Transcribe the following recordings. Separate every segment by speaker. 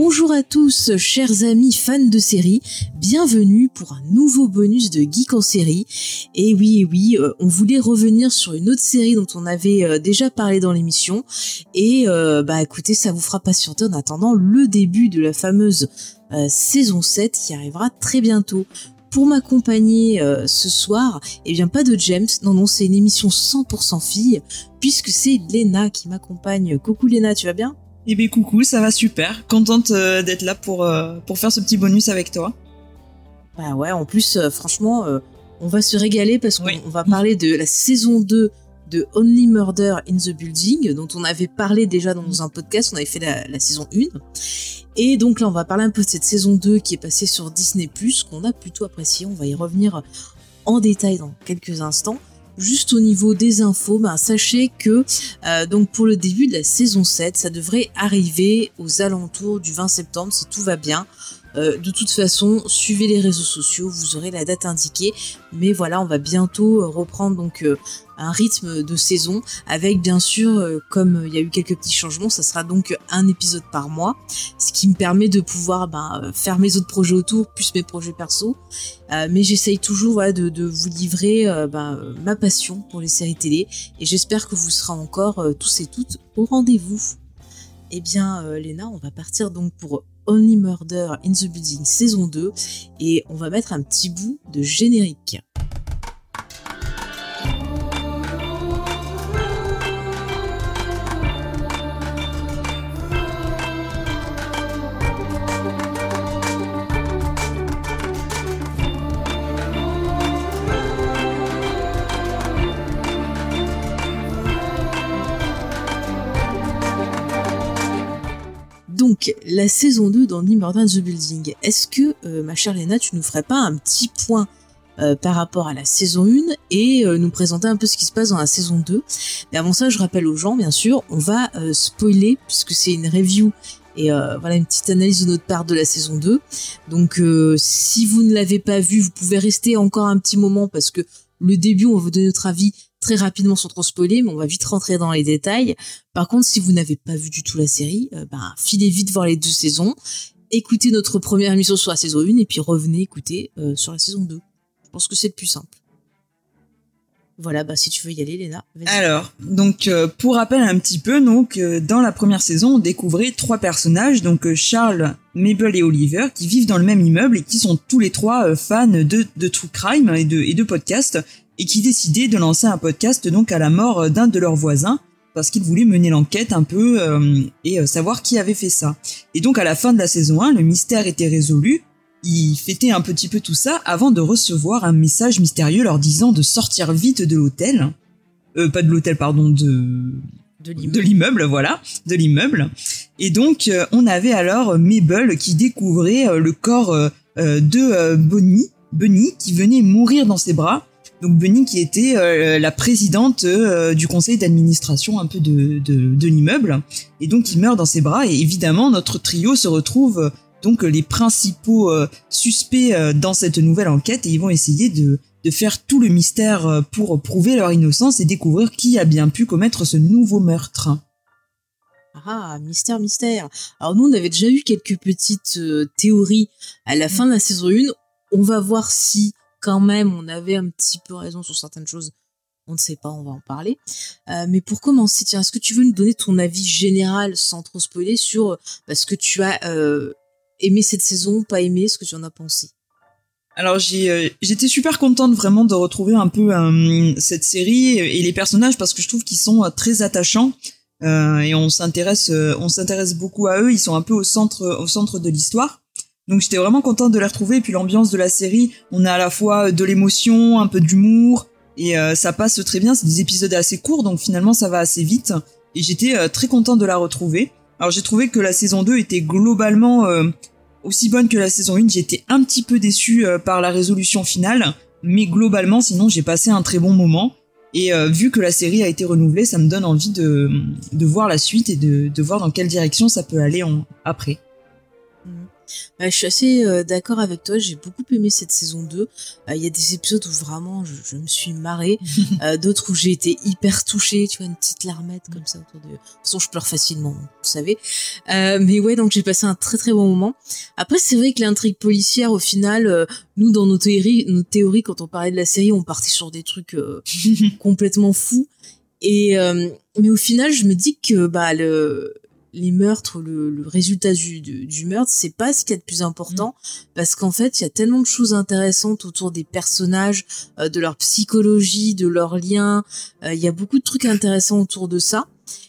Speaker 1: Bonjour à tous, chers amis fans de série, bienvenue pour un nouveau bonus de Geek en série. Et oui, oui, euh, on voulait revenir sur une autre série dont on avait euh, déjà parlé dans l'émission. Et euh, bah écoutez, ça vous fera patienter en attendant le début de la fameuse saison 7 qui arrivera très bientôt. Pour m'accompagner ce soir, eh bien pas de James, non non, c'est une émission 100% fille, puisque c'est Lena qui m'accompagne. Coucou Lena, tu vas bien?
Speaker 2: Eh bien coucou, ça va super. Contente euh, d'être là pour, euh, pour faire ce petit bonus avec toi.
Speaker 1: Bah ouais, en plus, euh, franchement, on va se régaler parce qu'on va parler de la saison 2 de Only Murder in the Building, dont on avait parlé déjà dans un podcast, on avait fait la, la saison 1. Et donc là, on va parler un peu de cette saison 2 qui est passée sur Disney ⁇ qu'on a plutôt apprécié. On va y revenir en détail dans quelques instants juste au niveau des infos, ben, sachez que euh, donc pour le début de la saison 7, ça devrait arriver aux alentours du 20 septembre si tout va bien. Euh, de toute façon, suivez les réseaux sociaux, vous aurez la date indiquée. Mais voilà, on va bientôt euh, reprendre donc euh, un rythme de saison avec bien sûr, comme il y a eu quelques petits changements, ça sera donc un épisode par mois, ce qui me permet de pouvoir ben, faire mes autres projets autour, plus mes projets perso. mais j'essaye toujours de, vous livrer ben, ma passion pour les séries télé et j'espère que vous serez encore tous et toutes au rendez-vous. Eh bien, Léna, on va partir donc pour Only Murder in the Building saison 2 et on va mettre un petit bout de générique. La saison 2 dans Murder the Building. Est-ce que, euh, ma chère Léna, tu nous ferais pas un petit point euh, par rapport à la saison 1 et euh, nous présenter un peu ce qui se passe dans la saison 2 Mais avant ça, je rappelle aux gens, bien sûr, on va spoiler puisque c'est une review et voilà une petite analyse de notre part de la saison 2. Donc si vous ne l'avez pas vu, vous pouvez rester encore un petit moment parce que le début, on va vous donner notre avis très rapidement sans trop spoiler, mais on va vite rentrer dans les détails. Par contre, si vous n'avez pas vu du tout la série, euh, ben, filez vite voir les deux saisons, écoutez notre première émission sur la saison 1 et puis revenez écouter euh, sur la saison 2. Je pense que c'est le plus simple. Voilà, bah si tu veux y aller, Léna.
Speaker 2: Alors, donc euh, pour rappel un petit peu, donc dans la première saison, on découvrait trois personnages, donc Charles, Mabel et Oliver, qui vivent dans le même immeuble et qui sont tous les trois fans de, de true crime et de, et de podcasts et qui décidait de lancer un podcast donc à la mort d'un de leurs voisins parce qu'ils voulaient mener l'enquête un peu euh, et euh, savoir qui avait fait ça. Et donc à la fin de la saison 1, le mystère était résolu. Ils fêtaient un petit peu tout ça avant de recevoir un message mystérieux leur disant de sortir vite de l'hôtel. Euh, pas de l'hôtel, pardon, de de l'immeuble, voilà, de l'immeuble. Et donc euh, on avait alors Mabel qui découvrait le corps de Bonnie, Bunny qui venait mourir dans ses bras donc Bunny qui était euh, la présidente euh, du conseil d'administration un peu de, de, l'immeuble et donc il meurt dans ses bras et évidemment notre trio se retrouve donc les principaux euh, suspects dans cette nouvelle enquête et ils vont essayer de, de faire tout le mystère pour prouver leur innocence et découvrir qui a bien pu commettre ce nouveau meurtre.
Speaker 1: Ah, mystère, mystère. Alors nous, on avait déjà eu quelques petites théories à la fin de la saison 1. On va voir si quand même, on avait un petit peu raison sur certaines choses. On ne sait pas, on va en parler. Euh, mais pour commencer, tiens, est-ce que tu veux nous donner ton avis général sans trop spoiler sur parce que tu as euh, aimé cette saison, pas aimé, ce que tu en as pensé?
Speaker 2: Alors j'ai euh, j'étais super contente vraiment de retrouver un peu cette série et les personnages parce que je trouve qu'ils sont très attachants et on s'intéresse on s'intéresse beaucoup à eux ils sont un peu au centre au centre de l'histoire donc j'étais vraiment contente de les retrouver. Et puis l'ambiance de la série, on a à la fois de l'émotion, un peu d'humour, et euh, ça passe très bien. C'est des épisodes assez courts, donc finalement ça va assez vite. et j'étais très contente de la retrouver. Alors j'ai trouvé que la saison 2 était globalement aussi bonne que la saison 1. J'étais un petit peu déçue par la résolution finale, mais globalement, sinon, j'ai passé un très bon moment. Et euh, vu que la série a été renouvelée, ça me donne envie de, de voir la suite et de, de voir dans quelle direction ça peut aller en, après.
Speaker 1: Je suis assez euh, d'accord avec toi, j'ai beaucoup aimé cette saison 2. Euh, il y a des épisodes où vraiment je, je me suis marrée, euh, d'autres où j'ai été hyper touchée, tu vois, une petite larmette comme ça autour de... De toute façon, je pleure facilement, vous savez. mais ouais, donc j'ai passé un très très bon moment. Après, c'est vrai que l'intrigue policière, au final, nous, dans nos théories, nos théories, quand on parlait de la série, on partait sur des trucs complètement fous. Et mais au final, je me dis que bah le les meurtres, le, le résultat du, du, meurtre, c'est pas ce qui est le plus important, mm. parce qu'en fait, il y a tellement de choses intéressantes autour des personnages, euh, de leur psychologie, de leurs liens. Euh, il y a beaucoup de trucs intéressants autour de ça,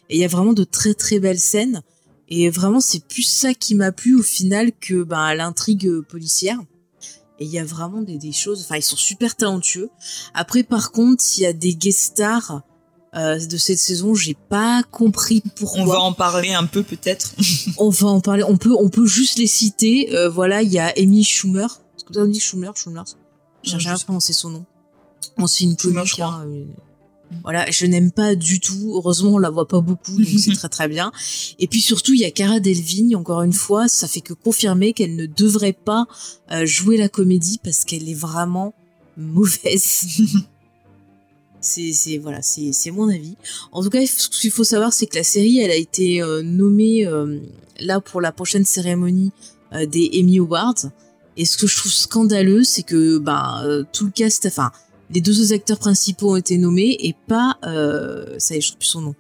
Speaker 1: et il y a vraiment de très très belles scènes. Et vraiment, c'est plus ça qui m'a plu au final que ben, l'intrigue policière. Et il y a vraiment des, des choses. Enfin, ils sont super talentueux. Après, par contre, il y a des guest stars euh, de cette saison, j'ai pas compris pourquoi.
Speaker 2: On va en parler un peu peut-être.
Speaker 1: on va en parler. On peut, on peut juste les citer. Euh, voilà, il y a Amy Schumer. Est-ce que tu as dit Schumer, Schumer? J'ai jamais prononcé son nom. On c'est une comique. Hein, voilà, je n'aime pas du tout. Heureusement, on la voit pas beaucoup, donc c'est très très bien. Et puis surtout, il y a Cara Delvigne. Encore une fois, ça fait que confirmer qu'elle ne devrait pas euh, jouer la comédie parce qu'elle est vraiment mauvaise. C'est voilà, c'est mon avis. En tout cas, ce qu'il faut savoir, c'est que la série, elle a été euh, nommée euh, là pour la prochaine cérémonie euh, des Emmy Awards. Et ce que je trouve scandaleux, c'est que ben tout le cast, enfin les deux autres acteurs principaux ont été nommés et pas, ça y est, je trouve plus son nom.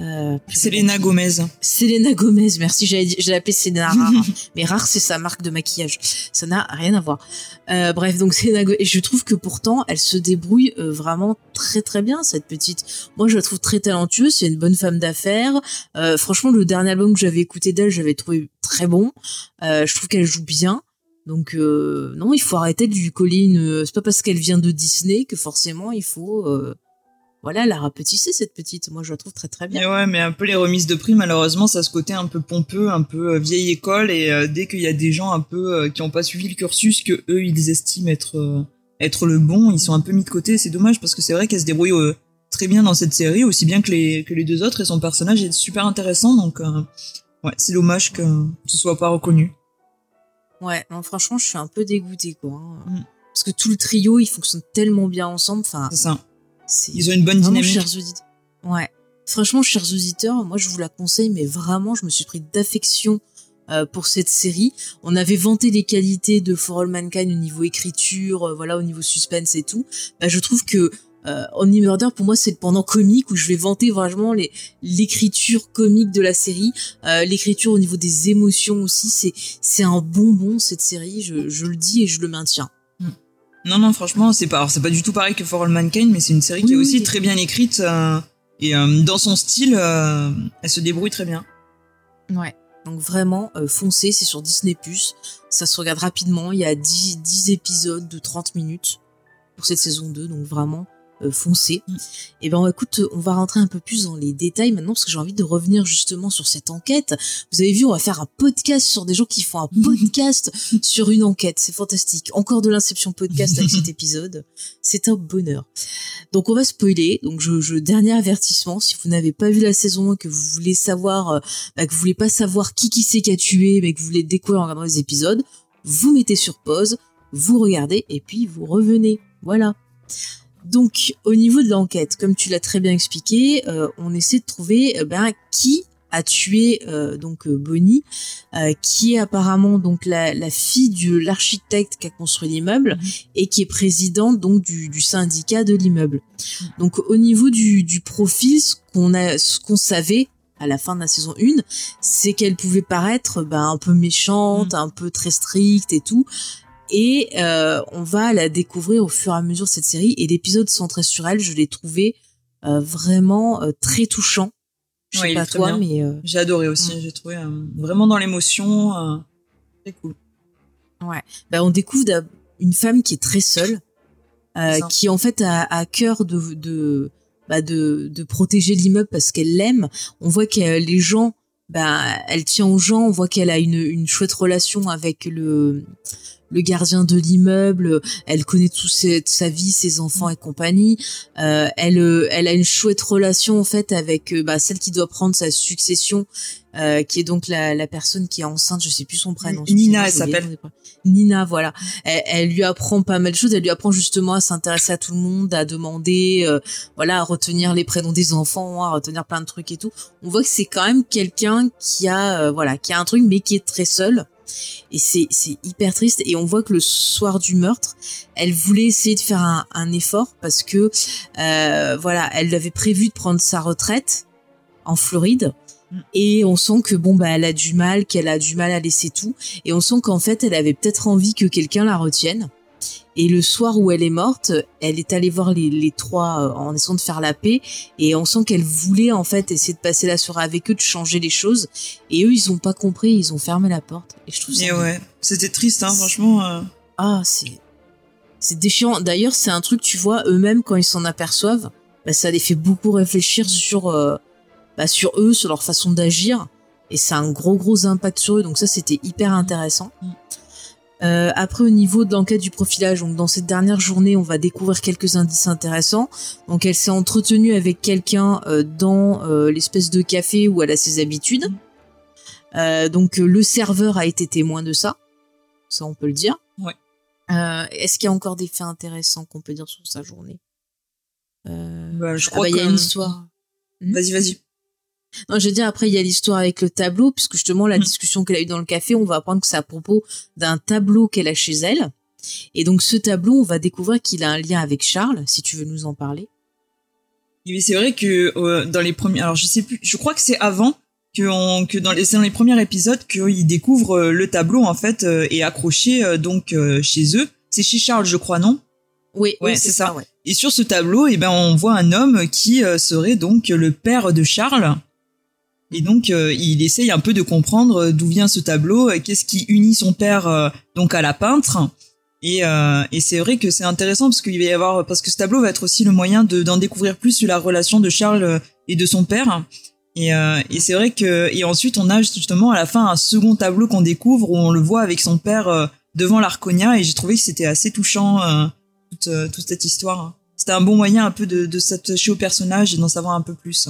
Speaker 2: Euh, Selena Gomez.
Speaker 1: Selena Gomez, merci, j'ai appelé Selena Rare. mais Rare, c'est sa marque de maquillage. Ça n'a rien à voir. Euh, bref, donc Selena Gomez. Et je trouve que pourtant, elle se débrouille euh, vraiment très très bien, cette petite. Moi, je la trouve très talentueuse. C'est une bonne femme d'affaires. Euh, franchement, le dernier album que j'avais écouté d'elle, j'avais trouvé très bon. Euh, je trouve qu'elle joue bien. Donc non, il faut arrêter de lui coller une. C'est pas parce qu'elle vient de Disney que forcément il faut voilà, elle a rapetissé cette petite. Moi, je la trouve très très bien.
Speaker 2: Mais ouais, mais un peu les remises de prix, malheureusement, ça a ce côté un peu pompeux, un peu euh, vieille école, et euh, dès qu'il y a des gens un peu euh, qui ont pas suivi le cursus que eux ils estiment être être le bon, ils sont un peu mis de côté. C'est dommage parce que c'est vrai qu'elle se débrouille très bien dans cette série, aussi bien que les que les deux autres, et son personnage est super intéressant. Donc ouais, c'est dommage que ce soit pas reconnu.
Speaker 1: Ouais, non, franchement, je suis un peu dégoûtée quoi. Hein. Mm. Parce que tout le trio, ils fonctionnent tellement bien ensemble. Enfin,
Speaker 2: c'est ça ils ont une bonne dynamique.
Speaker 1: Chers auditeurs. Ouais. Franchement, chers auditeurs, moi je vous la conseille, mais vraiment, je me suis pris d'affection euh, pour cette série. On avait vanté les qualités de For All Mankind au niveau écriture, euh, voilà, au niveau suspense et tout. Bah, je trouve que euh, Only Murder pour moi c'est le pendant comique où je vais vanter vraiment les l'écriture comique de la série, euh, l'écriture au niveau des émotions aussi. C'est c'est un bonbon cette série. Je, je le dis et je le maintiens.
Speaker 2: Non, non, franchement, c'est pas, c'est pas du tout pareil que For All Mankind, mais c'est une série qui est aussi très bien écrite euh, et euh, dans son style, euh, elle se débrouille très bien.
Speaker 1: Ouais. Donc vraiment, foncez, c'est sur Disney+. Ça se regarde rapidement. Il y a 10, 10 épisodes de 30 minutes pour cette saison 2. Donc vraiment, foncé. Mm. Et eh ben écoute, on va rentrer un peu plus dans les détails maintenant parce que j'ai envie de revenir justement sur cette enquête. Vous avez vu, on va faire un podcast sur des gens qui font un podcast sur une enquête. C'est fantastique. Encore de l'inception podcast avec cet épisode. C'est un bonheur. Donc on va spoiler. Donc je, je dernier avertissement, si vous n'avez pas vu la saison 1 que vous voulez savoir, euh, bah, que vous voulez pas savoir qui qui c'est qui a tué, mais que vous voulez découvrir en regardant les épisodes, vous mettez sur pause, vous regardez et puis vous revenez. Voilà. Donc, au niveau de l'enquête, comme tu l'as très bien expliqué, euh, on essaie de trouver euh, ben, qui a tué euh, donc Bonnie, qui est apparemment donc la, fille de l'architecte qui a construit l'immeuble mhm. et qui est présidente donc du, syndicat de l'immeuble. Donc au niveau du, profil, ce qu'on a, ce qu'on savait à la fin de la saison 1, c'est qu'elle pouvait paraître ben, un peu méchante, mhm. un peu très stricte et tout, et euh, on va la découvrir au fur et à mesure de cette série. Et l'épisode centré sur elle je l'ai trouvé euh, vraiment euh, très touchant. Je sais pas toi mais
Speaker 2: j'ai adoré aussi. Mm. j'ai trouvé vraiment dans l'émotion très cool.
Speaker 1: Ouais. Bah, on découvre une femme qui est très seule qui en fait a, à cœur de, de bah, de, de protéger l'immeuble parce qu'elle l'aime. On voit que les gens, bah, elle tient aux gens. On voit qu'elle a une, une chouette relation avec le le gardien de l'immeuble, elle connaît tout sa vie, ses enfants et compagnie. Euh, elle, euh, elle a une chouette relation en fait avec euh, bah, celle qui doit prendre sa succession, euh, qui est donc la, la, personne qui est enceinte, je sais plus son prénom.
Speaker 2: Nina, elle s'appelle.
Speaker 1: Nina, voilà. Elle, lui apprend pas mal de choses. Elle lui apprend justement à s'intéresser à tout le monde, à demander, euh, voilà, à retenir les prénoms des enfants, à retenir plein de trucs et tout. On voit que c'est quand même quelqu'un qui a, voilà, qui a un truc mais qui est très seul et c'est c'est hyper triste. Et on voit que le soir du meurtre elle voulait essayer de faire un, un effort parce que euh, voilà elle avait prévu de prendre sa retraite en Floride. Mm. et on sent que bon bah elle a du mal qu'elle a du mal à laisser tout. Et on sent qu'en fait elle avait peut-être envie que quelqu'un la retienne et le soir où elle est morte, elle est allée voir les, les trois euh, en essayant de faire la paix. Et on sent qu'elle voulait en fait essayer de passer la soirée avec eux, de changer les choses. Et eux, ils ont pas compris, ils ont fermé la porte. Et je trouve ça.
Speaker 2: Et ouais, c'était triste, hein, franchement. Euh.
Speaker 1: Ah, c'est c'est déchirant. D'ailleurs, c'est un truc, tu vois, eux-mêmes quand ils s'en aperçoivent, bah, ça les fait beaucoup réfléchir sur euh, bah, sur eux, sur leur façon d'agir. Et ça a un gros gros impact sur eux. Donc ça, c'était hyper intéressant. Mm. Euh, après, au niveau de l'enquête du profilage, donc dans cette dernière journée, on va découvrir quelques indices intéressants. Donc, elle s'est entretenue avec quelqu'un euh, dans euh, l'espèce de café où elle a ses habitudes. Euh, donc, le serveur a été témoin de ça. Ça, on peut le dire.
Speaker 2: Ouais.
Speaker 1: Est-ce qu'il y a encore des faits intéressants qu'on peut dire sur sa journée?
Speaker 2: Bah, Je crois
Speaker 1: ah bah,
Speaker 2: qu'il
Speaker 1: y a une histoire.
Speaker 2: Hmm? Vas-y, vas-y.
Speaker 1: Non, je veux dire, après, il y a l'histoire avec le tableau, puisque justement, la mm. discussion qu'elle a eue dans le café, on va apprendre que c'est à propos d'un tableau qu'elle a chez elle. Et donc, ce tableau, on va découvrir qu'il a un lien avec Charles, si tu veux nous en parler.
Speaker 2: Mais c'est vrai que euh, dans les premiers, alors je sais plus, je crois que c'est avant que, on, que dans les, dans les premiers épisodes qu'ils découvrent euh, le tableau en fait euh, est accroché donc chez eux. C'est chez Charles, je crois, non?
Speaker 1: Oui, oui, c'est ça. ouais.
Speaker 2: Et sur ce tableau, eh ben on voit un homme qui serait donc le père de Charles et donc euh, il essaye un peu de comprendre euh, d'où vient ce tableau, euh, qu'est-ce qui unit son père donc à la peintre. Et, et c'est vrai que c'est intéressant parce qu'il va y avoir parce que ce tableau va être aussi le moyen de d'en découvrir plus sur la relation de Charles et de son père. Et, et c'est vrai que et ensuite on a justement à la fin un second tableau qu'on découvre où on le voit avec son père devant l'Arconia et j'ai trouvé que c'était assez touchant toute, toute cette histoire. C'était un bon moyen un peu de, de s'attacher au personnage et d'en savoir un peu plus.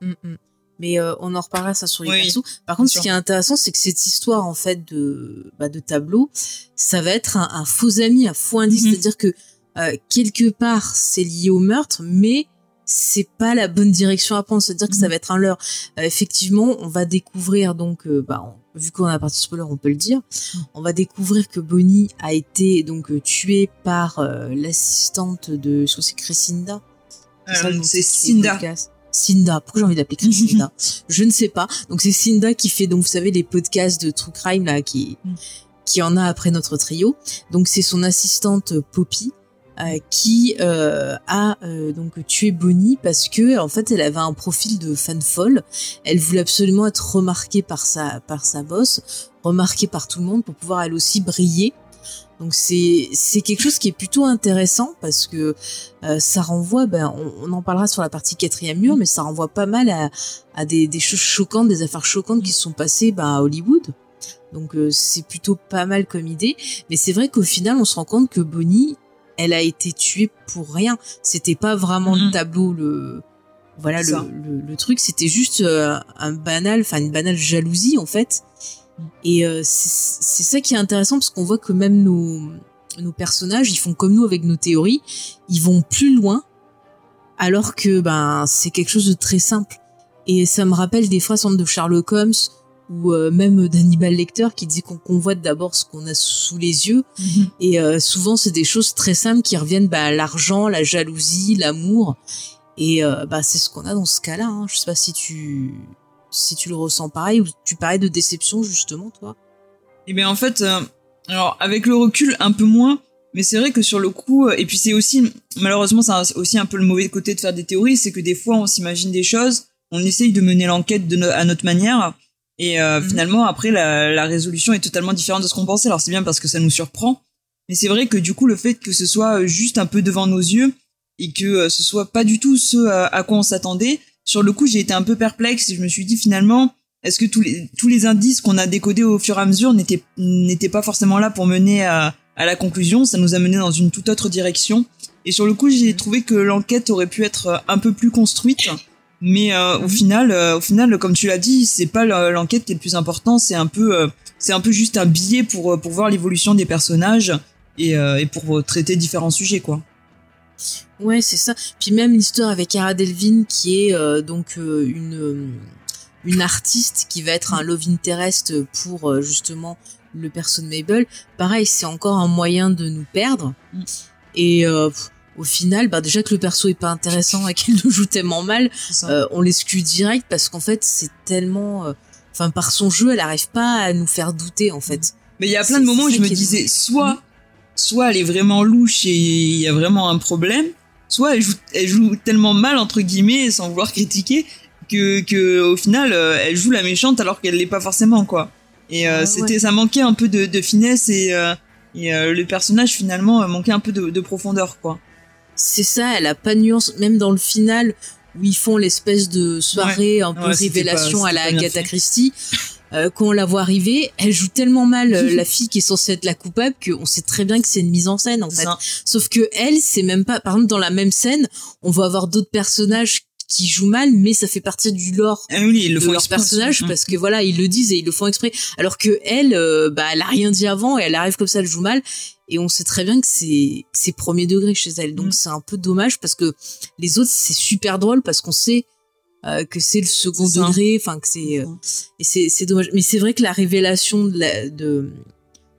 Speaker 1: Mm, mm mais euh, on en reparlera ça sur les persos. Par contre, ce qui est intéressant, c'est que cette histoire en fait de bah, de tableau, ça va être un, faux ami, un faux indice, mhm. c'est-à-dire que euh, quelque part c'est lié au meurtre, mais c'est pas la bonne direction à prendre, c'est-à-dire que ça mhm. va être un leurre. Euh, effectivement, on va découvrir donc, bah, vu qu'on a partie spoiler, on peut le dire, mhm. on va découvrir que Bonnie a été donc tuée par l'assistante de, je crois c'est Crescinda.
Speaker 2: C'est Cinda.
Speaker 1: Cinda. Pourquoi j'ai envie d'appeler Cinda Je ne sais pas. Donc c'est Cinda qui fait donc vous savez les podcasts de true crime là qui mm. qui en a après notre trio. Donc c'est son assistante Poppy euh, qui euh, a euh, donc tué Bonnie parce que en fait elle avait un profil de fan folle. Elle voulait absolument être remarquée par sa par sa boss, remarquée par tout le monde pour pouvoir elle aussi briller. Donc c'est c'est quelque chose qui est plutôt intéressant parce que euh, ça renvoie, ben on, en parlera sur la partie quatrième mur, mais ça renvoie pas mal à, à des, des choses choquantes, des affaires choquantes qui se sont passées ben, à Hollywood. Donc euh, c'est plutôt pas mal comme idée, mais c'est vrai qu'au final on se rend compte que Bonnie, elle a été tuée pour rien. C'était pas vraiment le mm-hmm. tableau le voilà le, le, le, truc, c'était juste euh, un banal, enfin une banale jalousie en fait et euh, c'est ça qui est intéressant parce qu'on voit que même nos, nos personnages, ils font comme nous avec nos théories, ils vont plus loin, alors que ben c'est quelque chose de très simple. Et ça me rappelle des phrases de Sherlock Holmes ou euh, même d'Hannibal Lecter qui dit qu'on convoite d'abord ce qu'on a sous les yeux. Mhm. Et euh, souvent, c'est des choses très simples qui reviennent bah, l'argent, la jalousie, l'amour. Et bah, c'est ce qu'on a dans ce cas-là. Hein. Je sais pas si tu si tu le ressens pareil ou tu parlais de déception justement toi
Speaker 2: Eh bien en fait, euh, alors avec le recul un peu moins, mais c'est vrai que sur le coup, euh, et puis c'est aussi malheureusement c'est aussi un peu le mauvais côté de faire des théories, c'est que des fois on s'imagine des choses, on essaye de mener l'enquête à notre manière, et euh, mhm. finalement après la, la, résolution est totalement différente de ce qu'on pensait. Alors c'est bien parce que ça nous surprend, mais c'est vrai que du coup le fait que ce soit juste un peu devant nos yeux, et que ce soit pas du tout ce à, quoi on s'attendait. Sur le coup, j'ai été un peu perplexe et je me suis dit finalement, est-ce que tous les tous les indices qu'on a décodés au fur et à mesure n'étaient n'étaient pas forcément là pour mener à à la conclusion? Ça nous a mené dans une toute autre direction. Et sur le coup, j'ai trouvé que l'enquête aurait pu être un peu plus construite. Mais euh, au final, euh, au final, comme tu l'as dit, c'est pas l'enquête qui est le plus important. C'est un peu, euh, c'est un peu juste un billet pour pour voir l'évolution des personnages et, et pour traiter différents sujets, quoi.
Speaker 1: Ouais, c'est ça. Puis même l'histoire avec Cara Delvin, qui est donc une une artiste qui va être un love interest pour justement le perso de Mabel. Pareil, c'est encore un moyen de nous perdre. Mm. Et au final, bah déjà que le perso est pas intéressant et qu'il nous joue tellement mal, euh, on l'exclut direct parce qu'en fait c'est tellement, euh, enfin par son jeu, elle arrive pas à nous faire douter en fait.
Speaker 2: Mais il y a plein de moments où je me disais, soit, soit elle est vraiment louche et il y a vraiment un problème, soit elle joue, elle joue tellement mal entre guillemets sans vouloir critiquer que, que au final euh, elle joue la méchante alors qu'elle l'est pas forcément quoi. Et ah c'était, ça manquait un peu de, de finesse et, et le personnage finalement manquait un peu de, de profondeur quoi
Speaker 1: c'est ça, elle a pas de nuance, même dans le final où ils font l'espèce de soirée un peu révélation à la Agatha Christie. Euh, quand on la voit arriver, elle joue tellement mal euh, la fille qui est censée être la coupable qu'on sait très bien que c'est une mise en scène en fait. Sauf que elle, c'est même pas. Par exemple, dans la même scène, on va avoir d'autres personnages qui jouent mal, mais ça fait partie du lore
Speaker 2: ah oui, ils le
Speaker 1: de
Speaker 2: font
Speaker 1: leur personnage parce que voilà, ils le disent et ils le font exprès. Alors que elle, euh, bah, elle a rien dit avant et elle arrive comme ça, elle joue mal et on sait très bien que c'est c'est premier degré chez elle. Donc mm. c'est un peu dommage parce que les autres c'est super drôle parce qu'on sait euh, que c'est le second degré, enfin que c'est euh, et c'est dommage. Mais c'est vrai que la révélation de la de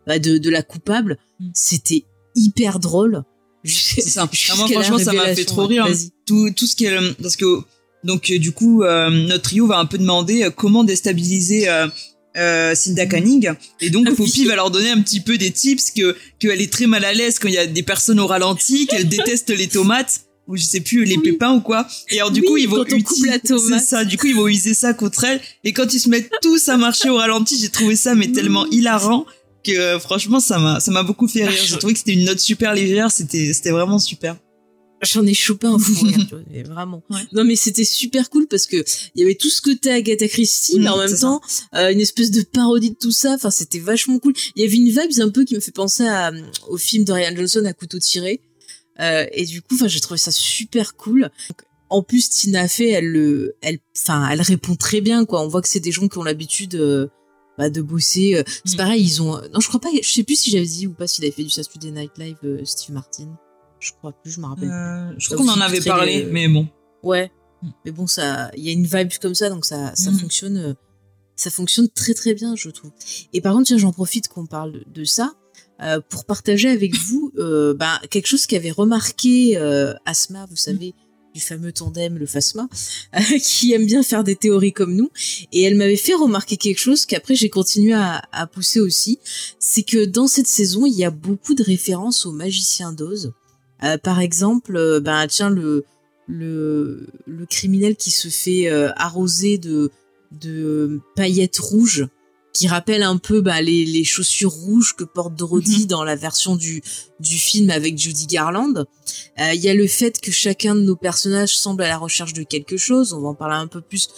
Speaker 1: bah, de, de la coupable, mm. c'était hyper drôle.
Speaker 2: C'est ça. moi, franchement, ça m'a fait trop rire. Tout, tout ce qui est, parce que, donc, euh, du coup, notre trio va un peu demander comment déstabiliser euh, Cinda Canning et donc ah Poppy va leur donner un petit peu des tips que qu'elle est très mal à l'aise quand il y a des personnes au ralenti qu'elle déteste les tomates ou je sais plus les pépins ou quoi et alors du coup ils vont
Speaker 1: utiliser
Speaker 2: ça du coup ils vont utiliser ça contre elle et quand ils se mettent tous à marcher au ralenti j'ai trouvé ça mais tellement hilarant que euh, franchement ça m'a ça m'a beaucoup fait rire. J'ai trouvé que c'était une note super légère, c'était c'était vraiment super.
Speaker 1: J'en ai chopé un fou vraiment. Non mais c'était super cool parce que il y avait tout ce côté Agatha Christie, mais mm, en même temps euh, une espèce de parodie de tout ça. Enfin c'était vachement cool. Il y avait une vibe un peu qui me fait penser à, au film de Ryan Johnson à couteau tiré. Euh, et du coup, enfin j'ai trouvé ça super cool. en plus Tina Fey, elle le, elle, enfin elle répond très bien quoi. On voit que c'est des gens qui ont l'habitude euh, bah, de bosser. Euh, c'est mm. pareil, ils ont. Non, je crois pas. Je sais plus si j'avais dit ou pas s'il avait fait du Saturday Night Live, euh, Steve Martin. Je crois plus, je me rappelle.
Speaker 2: Euh, je crois qu'on en avait parlé, mais bon.
Speaker 1: Ouais, mm. mais bon, ça, il y a une vibe comme ça, donc ça, ça mm. fonctionne. ça fonctionne très très bien, je trouve. Et par contre, tiens, j'en profite qu'on parle de, ça. Pour partager avec vous bah, quelque chose qu'avait remarqué Asma, vous savez, du fameux tandem, le euh, qui aime bien faire des théories comme nous. Et elle m'avait fait remarquer quelque chose qu'après j'ai continué à, pousser aussi. C'est que dans cette saison, il y a beaucoup de références aux magiciens d'Oz. Euh, par exemple, euh, ben tiens le le le criminel qui se fait arroser de de paillettes rouges qui rappelle un peu bah, les, les, chaussures rouges que porte Dorothy mhm. dans la version du, du film avec Judy Garland. Euh, il y a le fait que chacun de nos personnages semble à la recherche de quelque chose. On va en parler un peu plus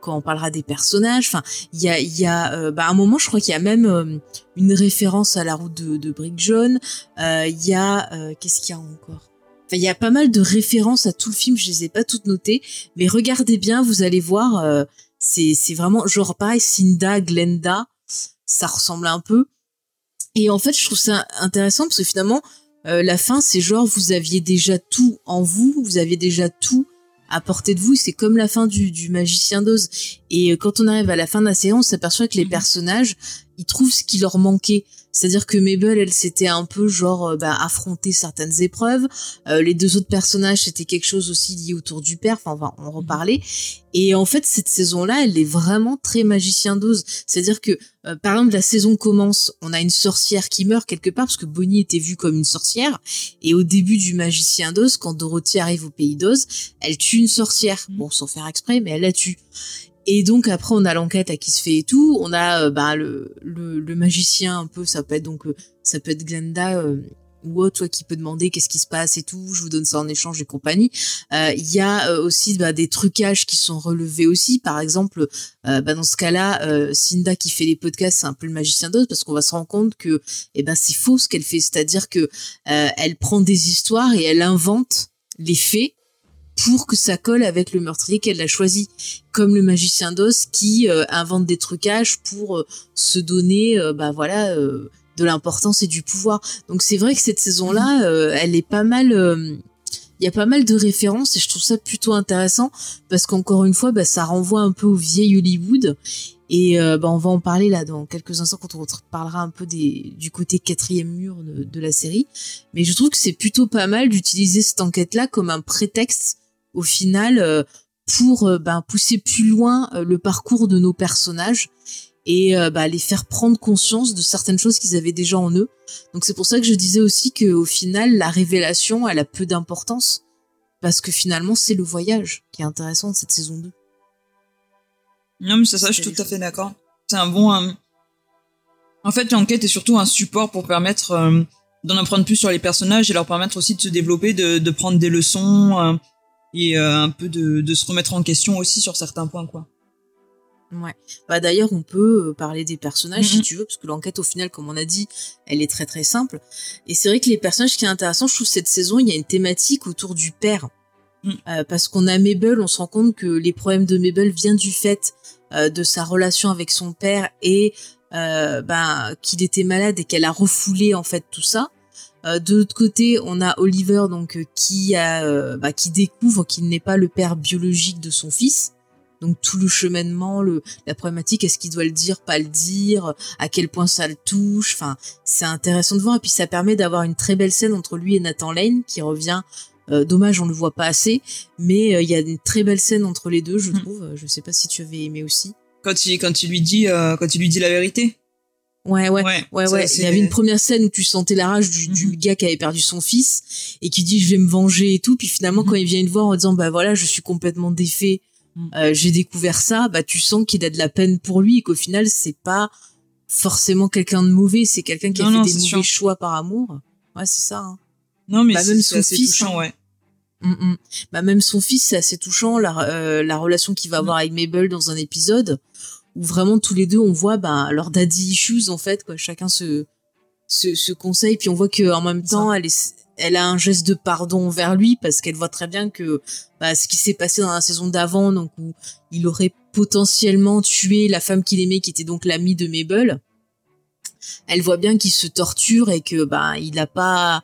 Speaker 1: quand on parlera des personnages. Enfin, il y a, il y a euh, bah, à un moment, je crois qu'il y a même euh, une référence à la route de, de Brick John. Il y a, qu'est-ce qu'il y a encore? Enfin, il y a pas mal de références à tout le film. Je les ai pas toutes notées, mais regardez bien, vous allez voir c'est c'est vraiment genre pareil Cinda, Glenda, ça ressemble un peu. Et en fait, je trouve ça intéressant parce que finalement, euh, la fin, c'est genre vous aviez déjà tout en vous, vous aviez déjà tout à portée de vous. C'est comme la fin du, du magicien d'Oz. Et euh, quand on arrive à la fin de la séance, on s'aperçoit que les mhm. personnages, ils trouvent ce qui leur manquait. C'est-à-dire que Mabel, elle s'était un peu genre euh, bah, affronter certaines épreuves. Euh, les deux autres personnages, c'était quelque chose aussi lié autour du père. Enfin, on va en mhm. reparler. Et en fait, cette saison-là, elle est vraiment très magicien d'ose. C'est-à-dire que, euh, par exemple, la saison commence, on a une sorcière qui meurt quelque part parce que Bonnie était vue comme une sorcière. Et au début du magicien d'Oz, quand Dorothy arrive au pays d'Oz, elle tue une sorcière. Mhm. Bon, sans faire exprès, mais elle la tue. Et donc après on a l'enquête à qui se fait et tout. On a euh, bah, le, le, le, magicien un peu, ça peut être donc euh, ça peut être Glenda, euh, ou autre, qui peut demander qu'est-ce qui se passe et tout, je vous donne ça en échange et compagnie. Il y a aussi bah, des trucages qui sont relevés aussi. Par exemple, bah, dans ce cas-là, Cinda qui fait les podcasts, c'est un peu le magicien d'os parce qu'on va se rendre compte que eh ben c'est faux ce qu'elle fait, c'est-à-dire que elle prend des histoires et elle invente les faits pour que ça colle avec le meurtrier qu'elle a choisi, comme le magicien d'os qui invente des trucages pour se donner, bah voilà de l'importance et du pouvoir. Donc c'est vrai que cette saison-là, euh, elle est pas mal. Euh, il y a pas mal de références et je trouve ça plutôt intéressant parce qu'encore une fois, bah, ça renvoie un peu au vieil Hollywood. Et euh, bah, on va en parler là dans quelques instants quand on parlera un peu des, du côté quatrième mur de, la série. Mais je trouve que c'est plutôt pas mal d'utiliser cette enquête-là comme un prétexte au final pour bah, pousser plus loin le parcours de nos personnages et euh, bah, les faire prendre conscience de certaines choses qu'ils avaient déjà en eux. Donc c'est pour ça que je disais aussi que au final la révélation elle a peu d'importance parce que finalement c'est le voyage qui est intéressant de cette saison 2.
Speaker 2: Non mais ça, ça je suis tout à fait d'accord. C'est un bon. Euh, en fait l'enquête est surtout un support pour permettre euh, d'en apprendre plus sur les personnages et leur permettre aussi de se développer, de, de prendre des leçons et un peu de, de se remettre en question aussi sur certains points quoi.
Speaker 1: Ouais. Bah d'ailleurs, on peut euh, parler des personnages si tu veux, parce que l'enquête au final, comme on a dit, elle est très très simple. Et c'est vrai que les personnages qui est intéressant, je trouve cette saison, il y a une thématique autour du père. Mm. Euh, parce qu'on a Mabel, on se rend compte que les problèmes de Mabel viennent du fait euh, de sa relation avec son père et ben qu'il était malade et qu'elle a refoulé en fait tout ça. De l'autre côté, on a Oliver donc qui a bah, qui découvre qu'il n'est pas le père biologique de son fils donc tout le cheminement, le, la problématique, est-ce qu'il doit le dire, pas le dire, à quel point ça le touche. Enfin, c'est intéressant de voir. Et puis ça permet d'avoir une très belle scène entre lui et Nathan Lane qui revient. Euh, dommage, on le voit pas assez, mais euh, il y a une très belle scène entre les deux, je hmm. trouve. Je sais pas si tu avais aimé aussi.
Speaker 2: Quand il quand il lui dit euh, quand il lui dit la vérité.
Speaker 1: Ouais, ouais, ouais, ouais. Il y avait une première scène où tu sentais la rage du, du, hmm. gars qui avait perdu son fils et qui dit je vais me venger et tout. Puis finalement, hmm. quand il vient le voir en disant bah voilà, je suis complètement défait, Mm. Euh, j'ai découvert ça, bah tu sens qu'il a de la peine pour lui et qu'au final c'est pas forcément quelqu'un de mauvais, c'est quelqu'un qui a fait des mauvais choix par amour. Ouais, c'est ça. Hein.
Speaker 2: Non, mais bah, même son fils, touchant, ouais.
Speaker 1: Mm, mm. Bah même son fils, c'est assez touchant la, euh, la relation qu'il va avoir avec Mabel dans un épisode où vraiment tous les deux on voit bah leur daddy issues en fait quoi, chacun se se, se conseille puis on voit que en même temps elle est elle a un geste de pardon vers lui parce qu'elle voit très bien que bah, ce qui s'est passé dans la saison d'avant, donc où il aurait potentiellement tué la femme qu'il aimait, qui était donc l'amie de Mabel. Elle voit bien qu'il se torture et que bah il a pas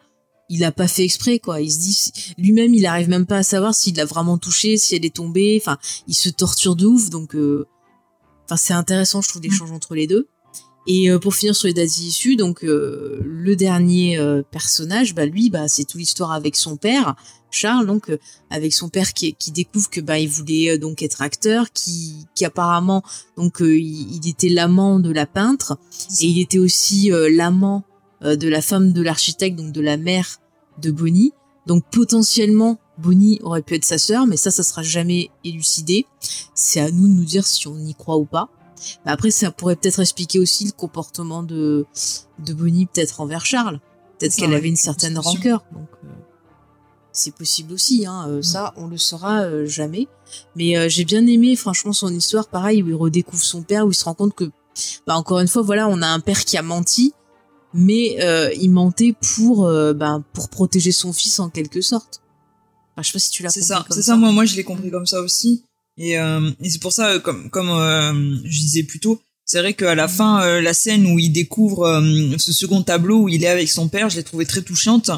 Speaker 1: il a pas fait exprès quoi. Il se dit lui-même il arrive même pas à savoir s'il l'a vraiment touché, si elle est tombée. Enfin, il se torture de ouf donc euh, enfin c'est intéressant je trouve l'échange entre les deux. Et euh, pour finir sur les dates issues, donc euh, le dernier euh, personnage, bah lui, bah c'est toute l'histoire avec son père, Charles, donc avec son père qui, qui découvre que bah il voulait donc être acteur, qui, qui apparemment donc il, était l'amant de la peintre et il était aussi l'amant de la femme de l'architecte, donc de la mère de Bonnie. Donc potentiellement Bonnie aurait pu être sa sœur, mais ça, ça sera jamais élucidé. C'est à nous de nous dire si on y croit ou pas. Mais après, ça pourrait peut-être expliquer aussi le comportement de, de Bonnie, peut-être envers Charles. Peut-être qu'elle avait une certaine rancœur. Donc, euh, c'est possible aussi. Hein. Euh, ça, on le saura euh, jamais. Mais j'ai bien aimé, franchement, son histoire, pareil, où il redécouvre son père, où il se rend compte que, bah, encore une fois, voilà, on a un père qui a menti, mais il mentait pour, bah, pour protéger son fils en quelque sorte. Enfin, je sais pas si tu l'as
Speaker 2: compris. C'est ça, c'est ça. Moi, moi, je l'ai compris comme ça aussi. Et, euh, et c'est pour ça, euh, comme comme euh, je disais plus tôt, c'est vrai qu'à la fin, euh, la scène où il découvre ce second tableau où il est avec son père, je l'ai trouvé très touchante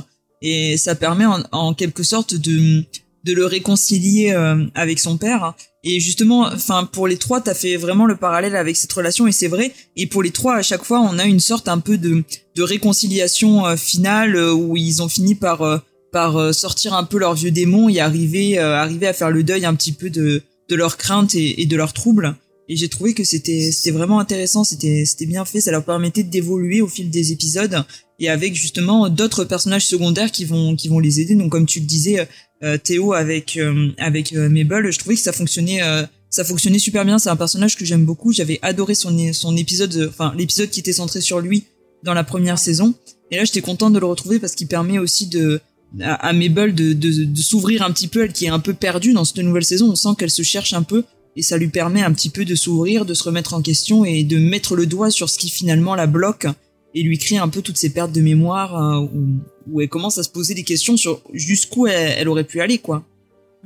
Speaker 2: et ça permet en, en, quelque sorte de de le réconcilier avec son père. Et justement, enfin pour les trois, t'as fait vraiment le parallèle avec cette relation et c'est vrai. Et pour les trois, à chaque fois, on a une sorte un peu de de réconciliation finale où ils ont fini par par sortir un peu leur vieux démon et arriver arriver à faire le deuil un petit peu de de leurs craintes et, de leurs troubles. Et j'ai trouvé que c'était c'était vraiment intéressant, c'était c'était bien fait, ça leur permettait d'évoluer au fil des épisodes et avec justement d'autres personnages secondaires qui vont qui vont les aider. Donc comme tu le disais, euh, Théo avec euh, avec euh, Mabel, je trouvais que ça fonctionnait ça fonctionnait super bien. C'est un personnage que j'aime beaucoup. J'avais adoré son son épisode, enfin l'épisode qui était centré sur lui dans la première saison. Et là, j'étais contente de le retrouver parce qu'il permet aussi de à, Mabel de, de, de s'ouvrir un petit peu, elle qui est un peu perdue dans cette nouvelle saison. On sent qu'elle se cherche un peu et ça lui permet un petit peu de s'ouvrir, de se remettre en question et de mettre le doigt sur ce qui finalement la bloque et lui crée un peu toutes ces pertes de mémoire euh, où, où, elle commence à se poser des questions sur jusqu'où elle, aurait pu aller quoi.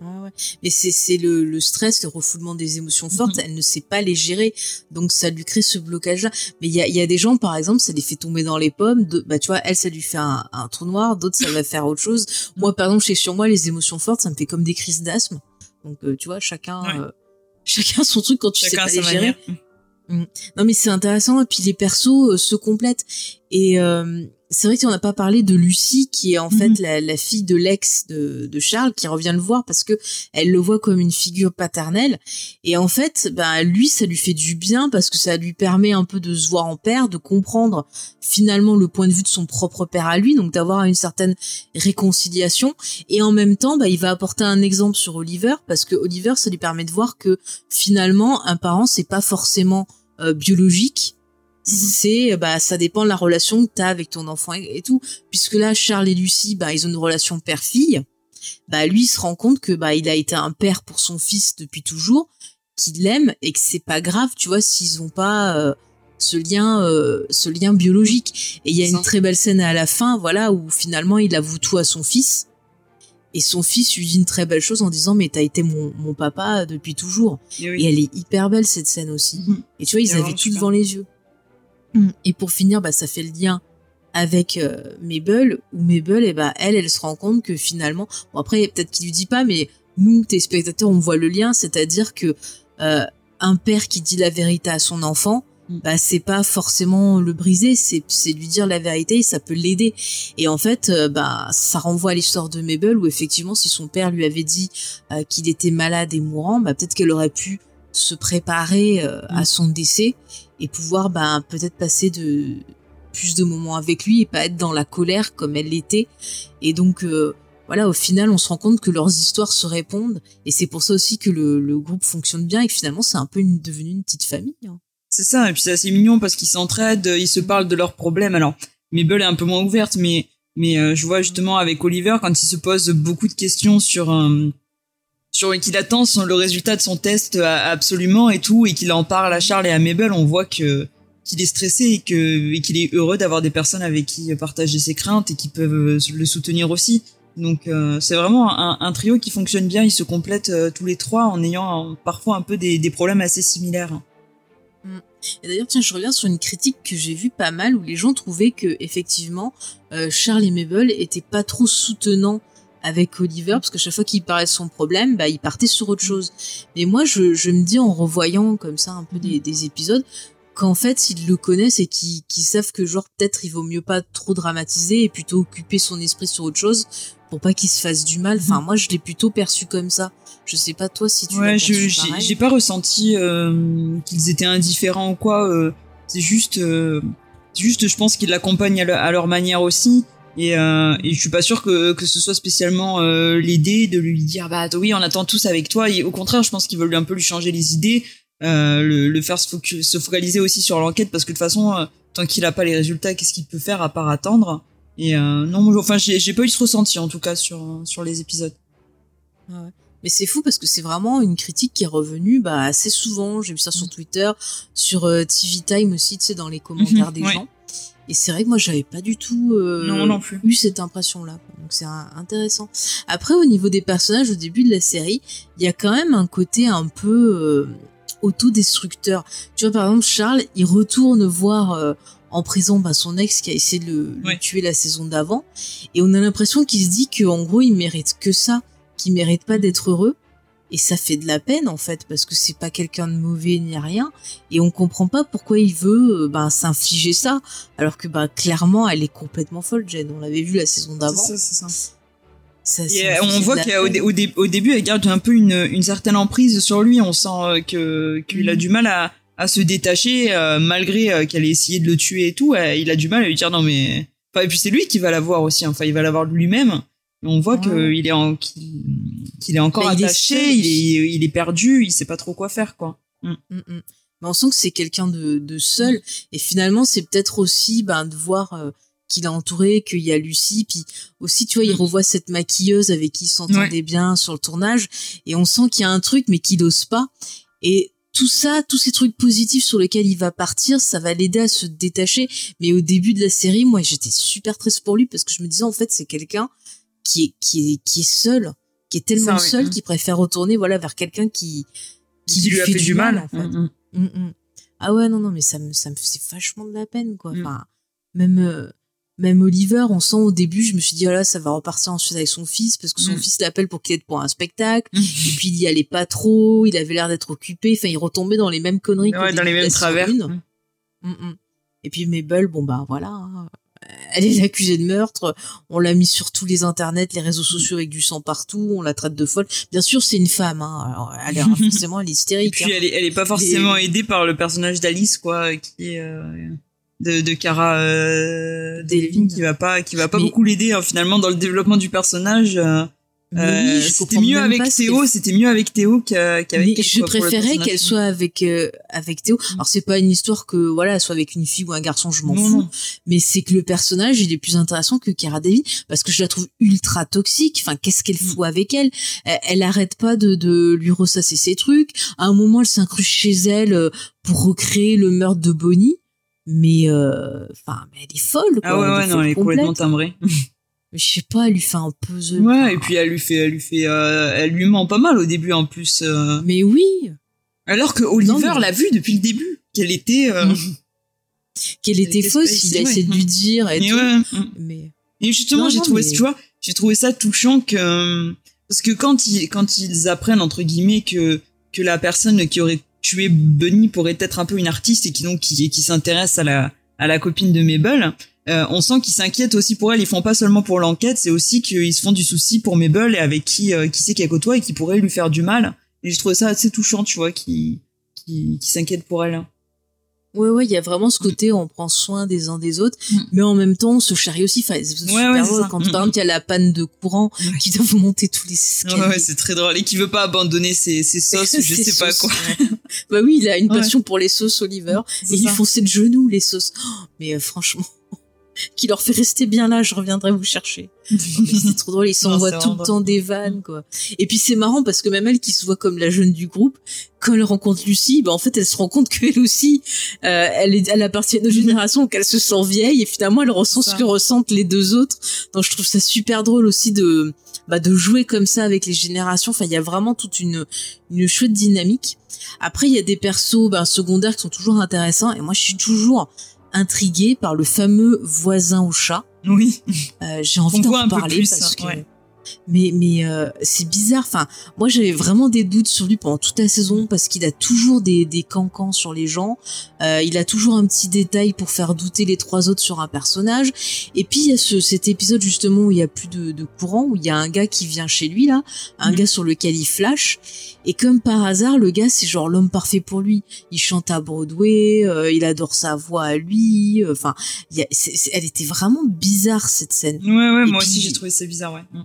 Speaker 1: Ah ouais. Mais c'est c'est le, le stress, le refoulement des émotions mhm. fortes. Elle ne sait pas les gérer, donc ça lui crée ce blocage-là. Mais il y a, y a des gens, par exemple, ça les fait tomber dans les pommes. De, bah tu vois, elle, ça lui fait un, un trou noir. D'autres, ça va faire autre chose. Moi, par exemple, chez sur moi, les émotions fortes, ça me fait comme des crises d'asthme. Donc euh, tu vois, chacun, euh, chacun son truc quand tu sais pas les gérer. Mm. Non mais c'est intéressant et puis les persos se complètent et c'est vrai qu'on n'a pas parlé de Lucie, qui est en fait mhm. la, fille de l'ex de, Charles, qui revient le voir parce que elle le voit comme une figure paternelle. Et en fait, ben lui, ça lui fait du bien parce que ça lui permet un peu de se voir en père, de comprendre finalement le point de vue de son propre père à lui, donc d'avoir une certaine réconciliation. Et en même temps, ben, il va apporter un exemple sur Oliver parce que Oliver, ça lui permet de voir que finalement, un parent, c'est pas forcément euh, biologique. C'est bah ça dépend de la relation que t'as avec ton enfant et, tout. Puisque là Charles et Lucie bah ils ont une relation père-fille. Bah lui il se rend compte que bah il a été un père pour son fils depuis toujours qu'il l'aime et que c'est pas grave tu vois s'ils ont pas euh, ce lien euh, ce lien biologique. Et il y a une très belle scène à la fin voilà où finalement il avoue tout à son fils. Et son fils lui dit une très belle chose en disant mais t'as été mon, mon papa depuis toujours. Et, elle est hyper belle cette scène aussi. Mhm. et tu vois ils avaient tout devant les yeux. Et pour finir, bah, ça fait le lien avec euh, Mabel, où Mabel, et eh bah, elle, elle se rend compte que finalement, bon après, peut-être qu'il lui dit pas, mais nous, tes spectateurs, on voit le lien, c'est-à-dire que euh, un père qui dit la vérité à son enfant, mm. bah c'est pas forcément le briser, c'est c'est lui dire la vérité et ça peut l'aider. Et en fait, euh, bah ça renvoie à l'histoire de Mabel où effectivement, si son père lui avait dit euh, qu'il était malade et mourant, bah peut-être qu'elle aurait pu se préparer à mm. son décès et pouvoir ben peut-être passer de plus de moments avec lui et pas être dans la colère comme elle l'était. Et donc euh, voilà, au final, on se rend compte que leurs histoires se répondent et c'est pour ça aussi que le, groupe fonctionne bien et que finalement c'est un peu une, devenu une petite famille. Hein.
Speaker 2: C'est ça, et puis c'est assez mignon parce qu'ils s'entraident, ils se parlent de leurs problèmes. Alors, Mabel est un peu moins ouverte, mais mais euh, je vois justement avec Oliver quand il se pose beaucoup de questions sur euh, sur qu'il attend son, le résultat de son test euh, absolument et tout et qu'il en parle à Charles et à Mabel, on voit que qu'il est stressé et que et qu'il est heureux d'avoir des personnes avec qui partager ses craintes et qui peuvent euh, le soutenir aussi. Donc euh, c'est vraiment un, un, trio qui fonctionne bien, ils se complètent tous les trois en ayant parfois un peu des, des problèmes assez similaires.
Speaker 1: Mm. Et d'ailleurs, tiens, je reviens sur une critique que j'ai vue pas mal où les gens trouvaient que effectivement Charles et Mabel étaient pas trop soutenants avec Oliver parce que chaque fois qu'il parlait de son problème, bah il partait sur autre chose. Mais moi je, je me dis en revoyant comme ça un peu des, des épisodes qu'en fait s'ils le connaissent et qu'ils savent que genre peut-être il vaut mieux pas trop dramatiser et plutôt occuper son esprit sur autre chose pour pas qu'il se fasse du mal. Enfin moi je l'ai plutôt perçu comme ça. Je sais pas toi si tu
Speaker 2: ouais, j'ai pas ressenti euh, qu'ils étaient indifférents ou quoi. Euh, c'est juste, euh, juste je pense qu'ils l'accompagnent à, leur manière aussi. Et, euh, et je suis pas sûr que, que ce soit spécialement euh, l'aider de lui dire bah oui on attend tous avec toi. Et au contraire, je pense qu'ils veulent un peu lui changer les idées, euh, le, le, faire se, se, focaliser aussi sur l'enquête parce que de toute façon, euh, tant qu'il a pas les résultats, qu'est-ce qu'il peut faire à part attendre? Et euh, non, enfin j'ai pas eu ce ressenti en tout cas sur sur les épisodes.
Speaker 1: Ouais. Mais c'est fou parce que c'est vraiment une critique qui est revenue bah, assez souvent. J'ai vu ça sur mm. Twitter, sur euh, TV Time aussi, tu sais, dans les commentaires des gens. Et c'est vrai que moi, j'avais pas du tout euh,
Speaker 2: non, non plus.
Speaker 1: eu cette impression-là. Donc c'est intéressant. Après, au niveau des personnages, au début de la série, il y a quand même un côté un peu euh, autodestructeur. Tu vois, par exemple, Charles, il retourne voir euh, en prison bah, son ex qui a essayé de le, tuer la saison d'avant. Et on a l'impression qu'il se dit qu'en gros, il mérite que ça, qu'il mérite pas d'être heureux et ça fait de la peine en fait parce que c'est pas quelqu'un de mauvais ni rien. Et on comprend pas pourquoi il veut euh, ben s'infliger ça. Alors que ben clairement elle est complètement folle Jen on l'avait vu la saison d'avant.
Speaker 2: c'est ça. C'est ça euh, on voit qu'au début elle garde un peu une, une certaine emprise sur lui. On sent euh, que qu'il a mm. du mal à, à se détacher malgré qu'elle ait essayé de le tuer et tout. Il a du mal à lui dire non mais enfin, et puis c'est lui qui va la voir aussi. Enfin il va la voir lui-même on voit qu'il est en qu'il est encore bah, attaché, il est, il est, perdu, il sait pas trop quoi faire quoi.
Speaker 1: Mm. Mm, mm. Mais on sent que c'est quelqu'un de, de seul et finalement c'est peut-être aussi ben de voir euh, qu'il a entouré, qu'il y a Lucie, puis aussi, tu vois, il mm. revoit cette maquilleuse avec qui il s'entendait bien sur le tournage, et on sent qu'il y a un truc, mais qu'il n'ose pas. Et tout ça, tous ces trucs positifs sur lesquels il va partir, ça va l'aider à se détacher. Mais au début de la série, moi, j'étais super triste pour lui parce que je me disais, en fait, c'est quelqu'un qui est, qui est, qui est seul, qui est tellement seul, qu'il préfère retourner, voilà, vers quelqu'un qui,
Speaker 2: qui, lui, a fait, du mal, en fait. Mm,
Speaker 1: mm. Ah ouais, non, non, mais ça me, ça me faisait vachement de la peine, quoi. Enfin, même, euh, même Oliver, on sent au début, je me suis dit, oh là, ça va repartir ensuite avec son fils, parce que son fils l'appelle pour qu'il aide pour un spectacle, et puis il y allait pas trop, il avait l'air d'être occupé, enfin, il retombait dans les mêmes conneries.
Speaker 2: Ouais, dans les mêmes travers.
Speaker 1: Et puis Mabel, bon bah voilà, hein. Elle est accusée de meurtre, on l'a mis sur tous les internets, les réseaux sociaux avec du sang partout, on la traite de folle. Bien sûr, c'est une femme, hein, alors elle est forcément elle est hystérique.
Speaker 2: Et puis hein. elle, est, elle est pas forcément aidée par le personnage d'Alice, quoi, qui est... Euh, de, de Cara euh, Delevingne qui va pas qui va pas beaucoup l'aider hein, finalement dans le développement du personnage. Euh, euh c'était mieux avec Théo, c'était mieux avec Théo qu'avec.
Speaker 1: je préférais qu'elle soit avec euh, avec Théo. Mm. Alors c'est pas une histoire que voilà, soit avec une fille ou un garçon, je m'en fous. Mais c'est que le personnage il est plus intéressant que Cara Delevingne parce que je la trouve ultra toxique. Enfin, qu'est-ce qu'elle mm. fout avec elle, elle Elle arrête pas de de lui ressasser ses trucs. À un moment, elle s'incruste chez elle euh, pour recréer le meurtre de Bonnie mais euh, enfin mais elle est folle quoi,
Speaker 2: ah ouais ouais non elle est complètement timbrée
Speaker 1: je sais pas elle lui fait un puzzle
Speaker 2: ouais et puis elle lui fait elle lui fait euh, elle lui ment pas mal au début en plus euh.
Speaker 1: mais oui
Speaker 2: alors que Oliver l'a vu depuis le début qu'elle était
Speaker 1: qu'elle était, fausse il a essayé de lui dire et, tout. Ouais. mais
Speaker 2: et justement j'ai trouvé tu vois j'ai trouvé ça touchant que parce que quand ils quand ils apprennent entre guillemets que que la personne qui aurait tuer Bunny pourrait être un peu une artiste et qui donc qui, qui s'intéresse à la à la copine de Mabel. Euh, on sent qu'ils s'inquiètent aussi pour elle. Ils font pas seulement pour l'enquête, c'est aussi qu'ils se font du souci pour Mabel et avec qui euh, qui c'est qu'elle côtoie et qui pourrait lui faire du mal. Et je trouvais ça assez touchant, tu vois, qui qui, qui s'inquiète pour elle.
Speaker 1: Ouais, ouais, il y a vraiment ce côté, on prend soin des uns des autres, mm. mais en même temps, on se charrie aussi. Enfin, c'est super drôle quand, par exemple, il y a la panne de courant qui doit vous monter tous les escaliers.
Speaker 2: Ouais, c'est très drôle. Et qui veut pas abandonner ses, ses sauces, je sais pas quoi.
Speaker 1: bah oui, il a une passion pour les sauces, Oliver. Et il fonçait de genoux, les sauces. Oh, mais euh, franchement qui leur fait rester bien là, je reviendrai vous chercher. c'est trop drôle, ils s'envoient tout le temps des vannes, quoi. Et puis c'est marrant parce que même elle qui se voit comme la jeune du groupe, quand elle rencontre Lucie, bah en fait elle se rend compte qu'elle aussi, euh, elle, est, elle appartient à nos générations, qu'elle se sent vieille et finalement elle ressent ce que ressentent les deux autres. Donc je trouve ça super drôle aussi de bah, de jouer comme ça avec les générations. Enfin il y a vraiment toute une une chouette dynamique. Après il y a des persos bah, secondaires qui sont toujours intéressants et moi je suis toujours intrigué par le fameux voisin au chat.
Speaker 2: Oui.
Speaker 1: Euh, j'ai envie d'en parler parce que mais mais euh, c'est bizarre. Enfin moi j'avais vraiment des doutes sur lui pendant toute la saison parce qu'il a toujours des des cancans sur les gens. Euh, il a toujours un petit détail pour faire douter les trois autres sur un personnage. Et puis il y a ce cet épisode justement où il y a plus de, de courant où il y a un gars qui vient chez lui là. Un mhm. gars sur lequel il flash. Et comme par hasard le gars c'est genre l'homme parfait pour lui. Il chante à Broadway euh, il adore sa voix à lui. Enfin elle était vraiment bizarre cette scène.
Speaker 2: Ouais ouais moi aussi j'ai trouvé ça bizarre ouais. Mm.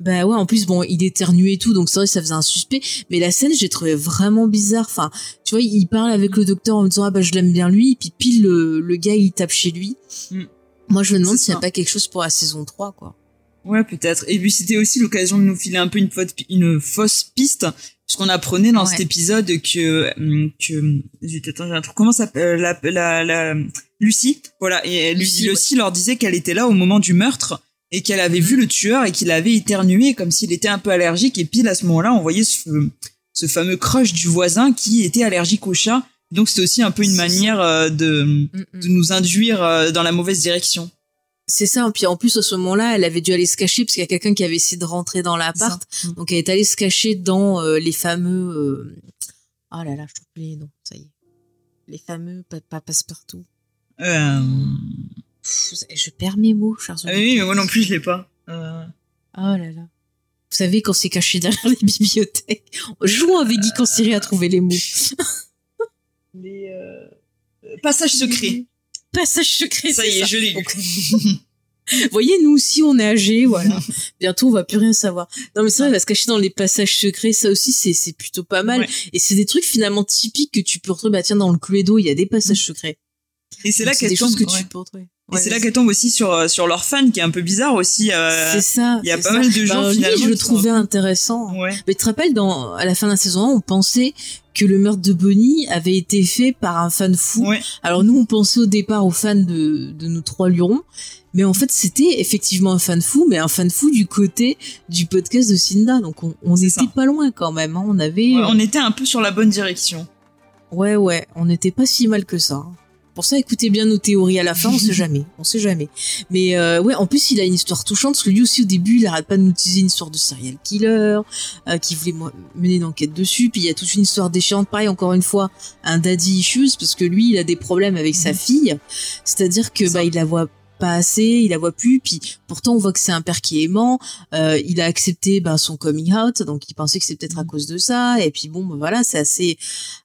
Speaker 1: Bah ouais, en plus, bon, il éternuait et tout, donc c'est vrai ça faisait un suspect. Mais la scène, j'ai trouvé vraiment bizarre. Enfin, tu vois, il parle avec le docteur en me disant, ah bah je l'aime bien lui, et puis pile le, le gars, il tape chez lui. Mm. Moi, je me demande s'il n'y a pas quelque chose pour la saison 3, quoi.
Speaker 2: Ouais, peut-être. Et puis c'était aussi l'occasion de nous filer un peu une, faute, une fausse piste, puisqu'on apprenait dans cet épisode que mm, que j'étais comment ça s'appelle la, la, la Lucie, voilà, et Lucie, aussi leur disait qu'elle était là au moment du meurtre et qu'elle avait vu le tueur et qu'il avait éternué comme s'il était un peu allergique et pile à ce moment-là on voyait ce, ce fameux crush du voisin qui était allergique au chat donc c'était aussi un peu une manière euh, de, de nous induire euh, dans la mauvaise direction
Speaker 1: c'est ça, et puis en plus à ce moment-là, elle avait dû aller se cacher parce qu'il y a quelqu'un qui avait essayé de rentrer dans l'appart. Mm. Donc elle est allée se cacher dans euh, les fameux Oh là là, je trouve les noms, ça y est. Les fameux pas passe-partout.
Speaker 2: Euh
Speaker 1: je perds mes mots, chers
Speaker 2: ah oui, mais moi non plus, je l'ai pas.
Speaker 1: Euh... Oh là là. Vous savez, quand c'est caché derrière les bibliothèques, jouons avec Guy quand Siri a trouvé les mots.
Speaker 2: les euh... passages secrets.
Speaker 1: Passages secrets,
Speaker 2: ça y est, je l'ai
Speaker 1: Vous voyez, nous aussi, on est âgés, voilà. Bientôt, on va plus rien savoir. Non, mais c'est vrai, elle va se cacher dans les passages secrets. Ça aussi, c'est, c'est plutôt pas mal. Et c'est des trucs finalement typiques que tu peux retrouver. Bah, tiens, dans le Cluedo, il y a des passages secrets.
Speaker 2: Et c'est là
Speaker 1: qu'elle des choses que tu peux retrouver.
Speaker 2: Et c'est là qu'elle tombe aussi sur euh, sur leur fan qui est un peu bizarre aussi.
Speaker 1: Euh, c'est ça.
Speaker 2: Il y a pas mal de gens bah, finalement.
Speaker 1: je le trouvais intéressant. Ouais. Mais tu te rappelles, dans à la fin de la saison 1, on pensait que le meurtre de Bonnie avait été fait par un fan fou. Ouais. Alors nous, on pensait au départ aux fans de de nos trois lurons, mais en fait, c'était effectivement un fan fou, mais un fan fou du côté du podcast de Cinda. Donc on, on était pas loin quand même. Hein. On avait.
Speaker 2: on était un peu sur la bonne direction.
Speaker 1: Ouais, ouais, on n'était pas si mal que ça. Pour ça, écoutez bien nos théories à la fin, on sait jamais, on sait jamais. Mais euh, ouais, en plus, il a une histoire touchante, parce que lui aussi, au début, il arrête pas de nous utiliser une histoire de serial killer, euh, qui voulait mener une enquête dessus, puis il y a toute une histoire déchirante, pareil, encore une fois, un daddy issues, parce que lui, il a des problèmes avec sa mhm. fille, c'est-à-dire que bah, il la voit pas assez, il la voit plus, puis pourtant on voit que c'est un père qui est aimant, euh, il a accepté ben, son coming out, donc il pensait que c'est peut-être à mm. cause de ça, et puis bon, ben, voilà, c'est assez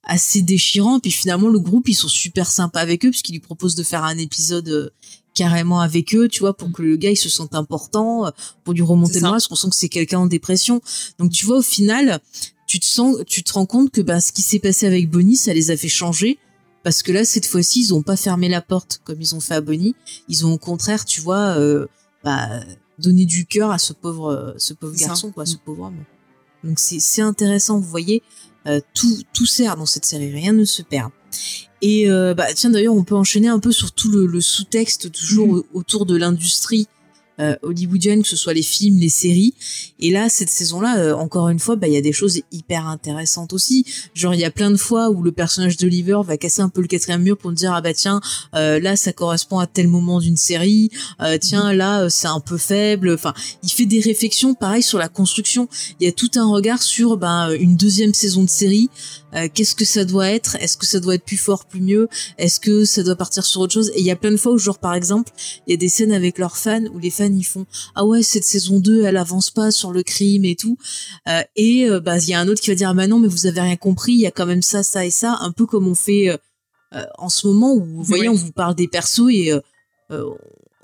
Speaker 1: assez déchirant, puis finalement le groupe ils sont super sympas avec eux puisqu'ils lui proposent de faire un épisode euh, carrément avec eux, tu vois, pour mm. que le gars il se sente important, euh, pour lui remonter le moral, parce qu'on sent que c'est quelqu'un en dépression. Donc tu vois au final, tu te sens, tu te rends compte que bah ce qui s'est passé avec Bonnie, ça les a fait changer parce que là, cette fois-ci, ils ont pas fermé la porte comme ils ont fait à Bonnie. Ils ont au contraire, tu vois, euh, bah, donné du cœur à ce pauvre, euh, ce pauvre garçon, quoi, ce mm. pauvre homme. Donc c'est c'est intéressant, vous voyez, euh, tout tout sert dans cette série, rien ne se perd. Et euh, bah tiens d'ailleurs, on peut enchaîner un peu sur tout le, le sous-texte toujours mm. autour de l'industrie euh, hollywoodienne, que ce soit les films, les séries. Et là, cette saison-là, euh, encore une fois, bah il y a des choses hyper intéressantes aussi. Genre il y a plein de fois où le personnage d'Oliver va casser un peu le quatrième mur pour me dire ah bah tiens euh, là ça correspond à tel moment d'une série. tiens là c'est un peu faible. Enfin, il fait des réflexions pareil sur la construction. Il y a tout un regard sur ben une deuxième saison de série. Qu'est-ce que ça doit être? Est-ce que ça doit être plus fort, plus mieux? Est-ce que ça doit partir sur autre chose? Et il y a plein de fois où genre par exemple il y a des scènes avec leurs fans où les fans ils font ah ouais cette saison 2 elle avance pas sur le crime et tout. Euh, et euh, bah il y a un autre qui va dire ah bah non mais vous avez rien compris il y a quand même ça ça et ça un peu comme on fait euh, en ce moment où vous voyez on vous parle des persos et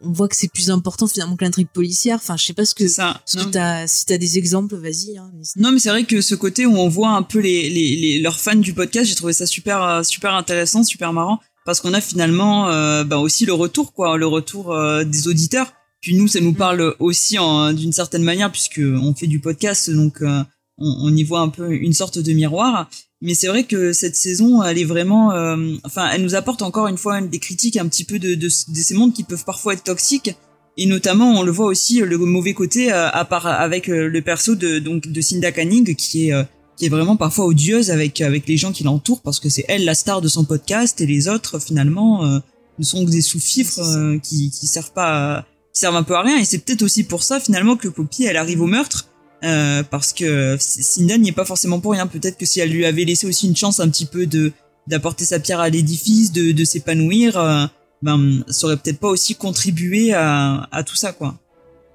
Speaker 1: on voit que c'est plus important finalement que l'intrigue policière. Enfin, je sais pas ce que, ça, ce que t'as, si t'as des exemples, vas-y. Hein,
Speaker 2: non, mais c'est vrai que ce côté où on voit un peu les, les, les leurs fans du podcast, j'ai trouvé ça super, super intéressant, super marrant, parce qu'on a finalement, bah aussi le retour, quoi, le retour des auditeurs puis nous, ça nous mm. parle aussi d'une certaine manière puisque on fait du podcast, donc euh, on, y voit un peu une sorte de miroir. Mais c'est vrai que cette saison, elle est vraiment, euh, enfin, elle nous apporte encore une fois des critiques un petit peu de, de, ces mondes qui peuvent parfois être toxiques. Et notamment, on le voit aussi le mauvais côté euh, à part avec le perso de donc de Cinda Canning qui est qui est vraiment parfois odieuse avec avec les gens qui l'entourent parce que c'est elle la star de son podcast et les autres finalement ne sont que des sous-fifres qui qui servent pas à, qui servent un peu à rien. Et c'est peut-être aussi pour ça finalement que Poppy elle arrive au meurtre. Euh, parce que Cinda n'y est pas forcément pour rien. Peut-être que si elle lui avait laissé aussi une chance un petit peu de d'apporter sa pierre à l'édifice, de, de s'épanouir, euh, ben ça aurait peut-être pas aussi contribué à, à tout ça quoi.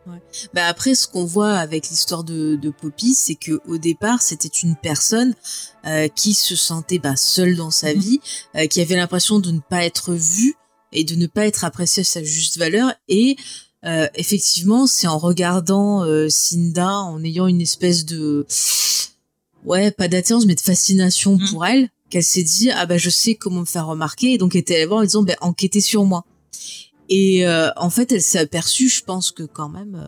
Speaker 1: Ouais. Bah après, ce qu'on voit avec l'histoire de, de Poppy, c'est que au départ, c'était une personne euh, qui se sentait bah, seule dans sa mhm. vie, qui avait l'impression de ne pas être vue et de ne pas être appréciée à sa juste valeur, et euh, effectivement, c'est en regardant euh, Cinda, en ayant une espèce de ouais, pas d'attirance, mais de fascination mm. pour elle, qu'elle s'est dit ah bah je sais comment me faire remarquer, et donc elle était allée voir en disant bah enquêtez sur moi. Et euh, en fait, elle s'est aperçue, je pense que quand même,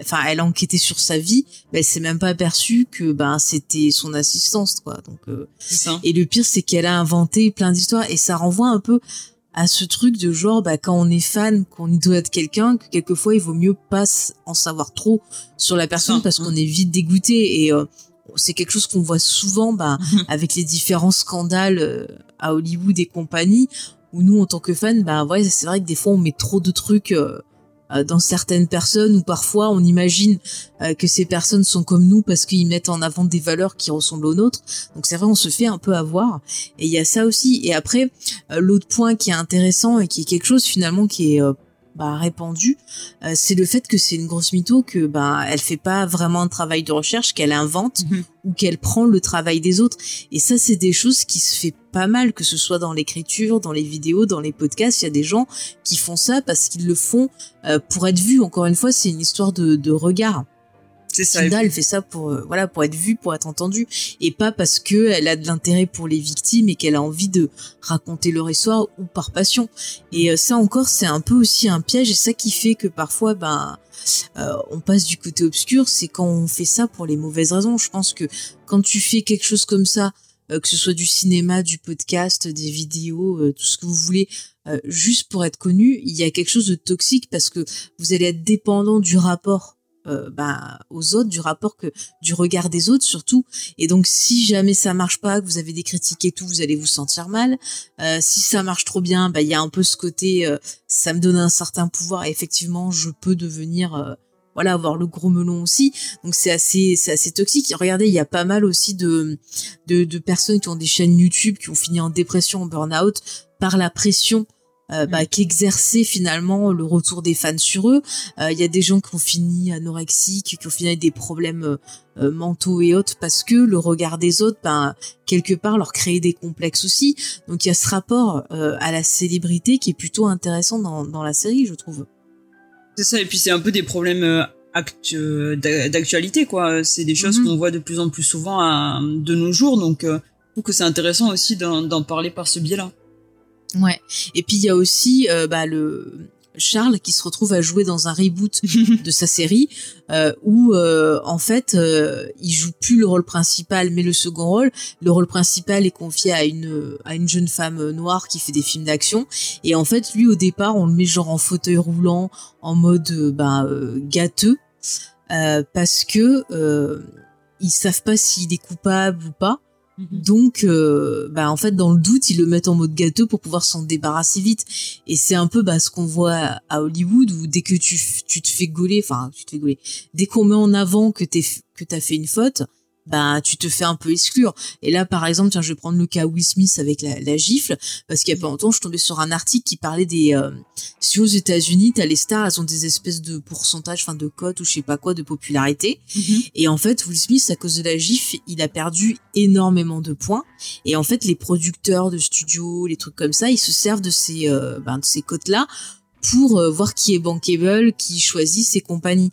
Speaker 1: enfin, elle a enquêté sur sa vie, mais elle s'est même pas aperçue que ben c'était son assistance quoi. Donc et le pire c'est qu'elle a inventé plein d'histoires et ça renvoie un peu à ce truc de genre bah quand on est fan qu'on idolâtre quelqu'un que quelquefois il vaut mieux pas en savoir trop sur la personne parce qu'on est vite dégoûté et euh, c'est quelque chose qu'on voit souvent bah, avec les différents scandales euh, à Hollywood et compagnie où nous en tant que fans bah ouais c'est vrai que des fois on met trop de trucs euh, dans certaines personnes ou parfois on imagine euh, que ces personnes sont comme nous parce qu'ils mettent en avant des valeurs qui ressemblent aux nôtres. Donc c'est vrai, on se fait un peu avoir. Et il y a ça aussi. Et après, euh, l'autre point qui est intéressant et qui est quelque chose finalement qui est bah, répandu, c'est le fait que c'est une grosse mytho que bah elle fait pas vraiment un travail de recherche, qu'elle invente mhm. ou qu'elle prend le travail des autres. Et ça, c'est des choses qui se fait pas mal, que ce soit dans l'écriture, dans les vidéos, dans les podcasts. Il y a des gens qui font ça parce qu'ils le font pour être vus. Encore une fois, c'est une histoire de, de regard. C'est ça. elle fait ça pour euh, voilà pour être vue, pour être entendue, et pas parce que elle a de l'intérêt pour les victimes et qu'elle a envie de raconter leur histoire ou par passion. Et euh, ça encore, c'est un peu aussi un piège, et ça qui fait que parfois, ben, euh, on passe du côté obscur, c'est quand on fait ça pour les mauvaises raisons. Je pense que quand tu fais quelque chose comme ça, que ce soit du cinéma, du podcast, des vidéos, tout ce que vous voulez, juste pour être connu, il y a quelque chose de toxique parce que vous allez être dépendant du rapport euh, bah, aux autres, du rapport que du regard des autres surtout. Et donc si jamais ça marche pas, que vous avez des critiques et tout, vous allez vous sentir mal. Euh, si ça marche trop bien, bah il y a un peu ce côté, euh, ça me donne un certain pouvoir. Et effectivement, je peux devenir voilà avoir le gros melon aussi donc c'est assez c'est assez toxique regardez il y a pas mal aussi de, de de personnes qui ont des chaînes YouTube qui ont fini en dépression en burn-out par la pression euh, bah, qu'exercer finalement le retour des fans sur eux. Euh, il y a des gens qui ont fini anorexiques, qui ont fini avec des problèmes euh, mentaux et autres parce que le regard des autres, ben, quelque part, leur créait des complexes aussi. Donc il y a ce rapport à la célébrité qui est plutôt intéressant dans, dans la série, je trouve.
Speaker 2: C'est ça, et puis c'est un peu des problèmes d'actualité, quoi. C'est des choses mhm. qu'on voit de plus en plus souvent de nos jours, donc je trouve que c'est intéressant aussi d'en parler par ce biais-là.
Speaker 1: Ouais. Et puis il y a aussi euh, bah, le Charles qui se retrouve à jouer dans un reboot de sa série euh, où euh, en fait euh, il joue plus le rôle principal mais le second rôle. Le rôle principal est confié à une à une jeune femme noire qui fait des films d'action et en fait lui au départ on le met genre en fauteuil roulant en mode bah, gâteux parce que ils savent pas s'il est coupable ou pas. Mhm. Donc, euh, bah en fait, dans le doute, ils le mettent en mode gâteau pour pouvoir s'en débarrasser vite. Et c'est un peu bah, ce qu'on voit à Hollywood où dès que tu, tu te fais gauler, enfin, tu te fais gauler, dès qu'on met en avant que t'es que t'as fait une faute, bah tu te fais un peu exclure. Et là, par exemple, tiens, je vais prendre le cas Will Smith avec la, la gifle, parce qu'il y a pas longtemps, je tombais sur un article qui parlait des... Euh, si aux États-Unis, t'as les stars, elles ont des espèces de pourcentages, enfin de cotes ou je sais pas quoi, de popularité. Mhm. Et en fait, Will Smith, à cause de la gifle, il a perdu énormément de points. Et en fait, les producteurs de studios, les trucs comme ça, ils se servent de ces, euh, ben, de ces cotes-là pour euh, voir qui est bankable, qui choisit ses compagnies.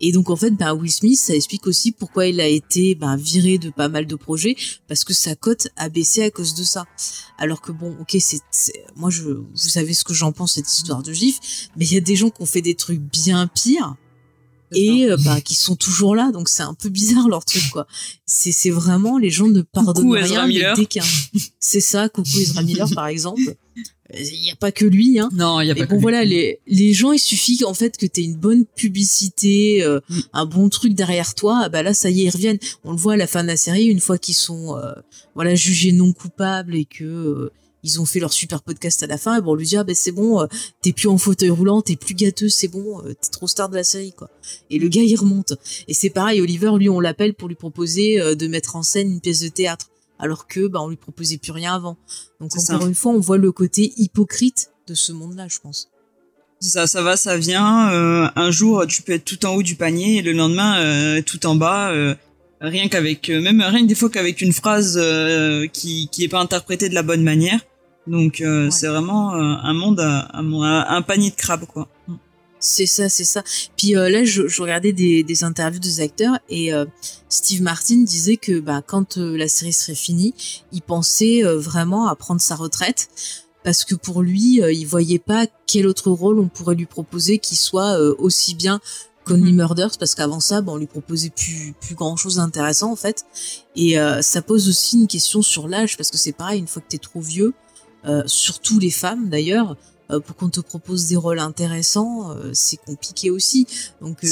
Speaker 1: Et donc en fait, ben Will Smith, ça explique aussi pourquoi il a été ben, viré de pas mal de projets parce que sa cote a baissé à cause de ça. Alors que bon, ok, c'est moi je, vous savez ce que j'en pense cette histoire de gif, mais il y a des gens qui ont fait des trucs bien pires et euh, bah, qui sont toujours là donc c'est un peu bizarre leur truc quoi. C'est c'est vraiment les gens ne pardonnent rien dès qu'un c'est ça coucou Ezra Miller par exemple. Il n'y a pas que lui hein.
Speaker 2: Non il y a pas
Speaker 1: bon voilà les les gens il suffit en fait que tu aies une bonne publicité euh, mm. un bon truc derrière toi bah là ça y est ils reviennent. On le voit à la fin de la série une fois qu'ils sont euh, voilà jugés non coupables et que ils ont fait leur super podcast à la fin et bon on lui dit ah ben c'est bon euh, t'es plus en fauteuil roulant t'es plus gâteux c'est bon euh, t'es trop star de la série quoi et le gars il remonte et c'est pareil Oliver lui on l'appelle pour lui proposer euh, de mettre en scène une pièce de théâtre alors que bah on lui proposait plus rien avant donc encore une fois on voit le côté hypocrite de ce monde là je pense
Speaker 2: ça, ça va, ça vient. un jour, tu peux être tout en haut du panier et le lendemain, tout en bas. rien qu'avec, même rien des fois qu'avec une phrase qui qui est pas interprétée de la bonne manière, donc euh, c'est vraiment euh, un monde, à, un panier de crabes quoi.
Speaker 1: C'est ça, c'est ça. Puis euh, là, je, je, regardais des, des, interviews des acteurs et Steve Martin disait que bah, quand la série serait finie, il pensait vraiment à prendre sa retraite parce que pour lui, il voyait pas quel autre rôle on pourrait lui proposer qui soit aussi bien qu'Only mm Murders parce qu'avant ça, bon, on lui proposait plus plus grand chose d'intéressant en fait. Et ça pose aussi une question sur l'âge parce que c'est pareil, une fois que t'es trop vieux, euh, surtout les femmes d'ailleurs, euh, pour qu'on te propose des rôles intéressants, euh, c'est compliqué aussi. Donc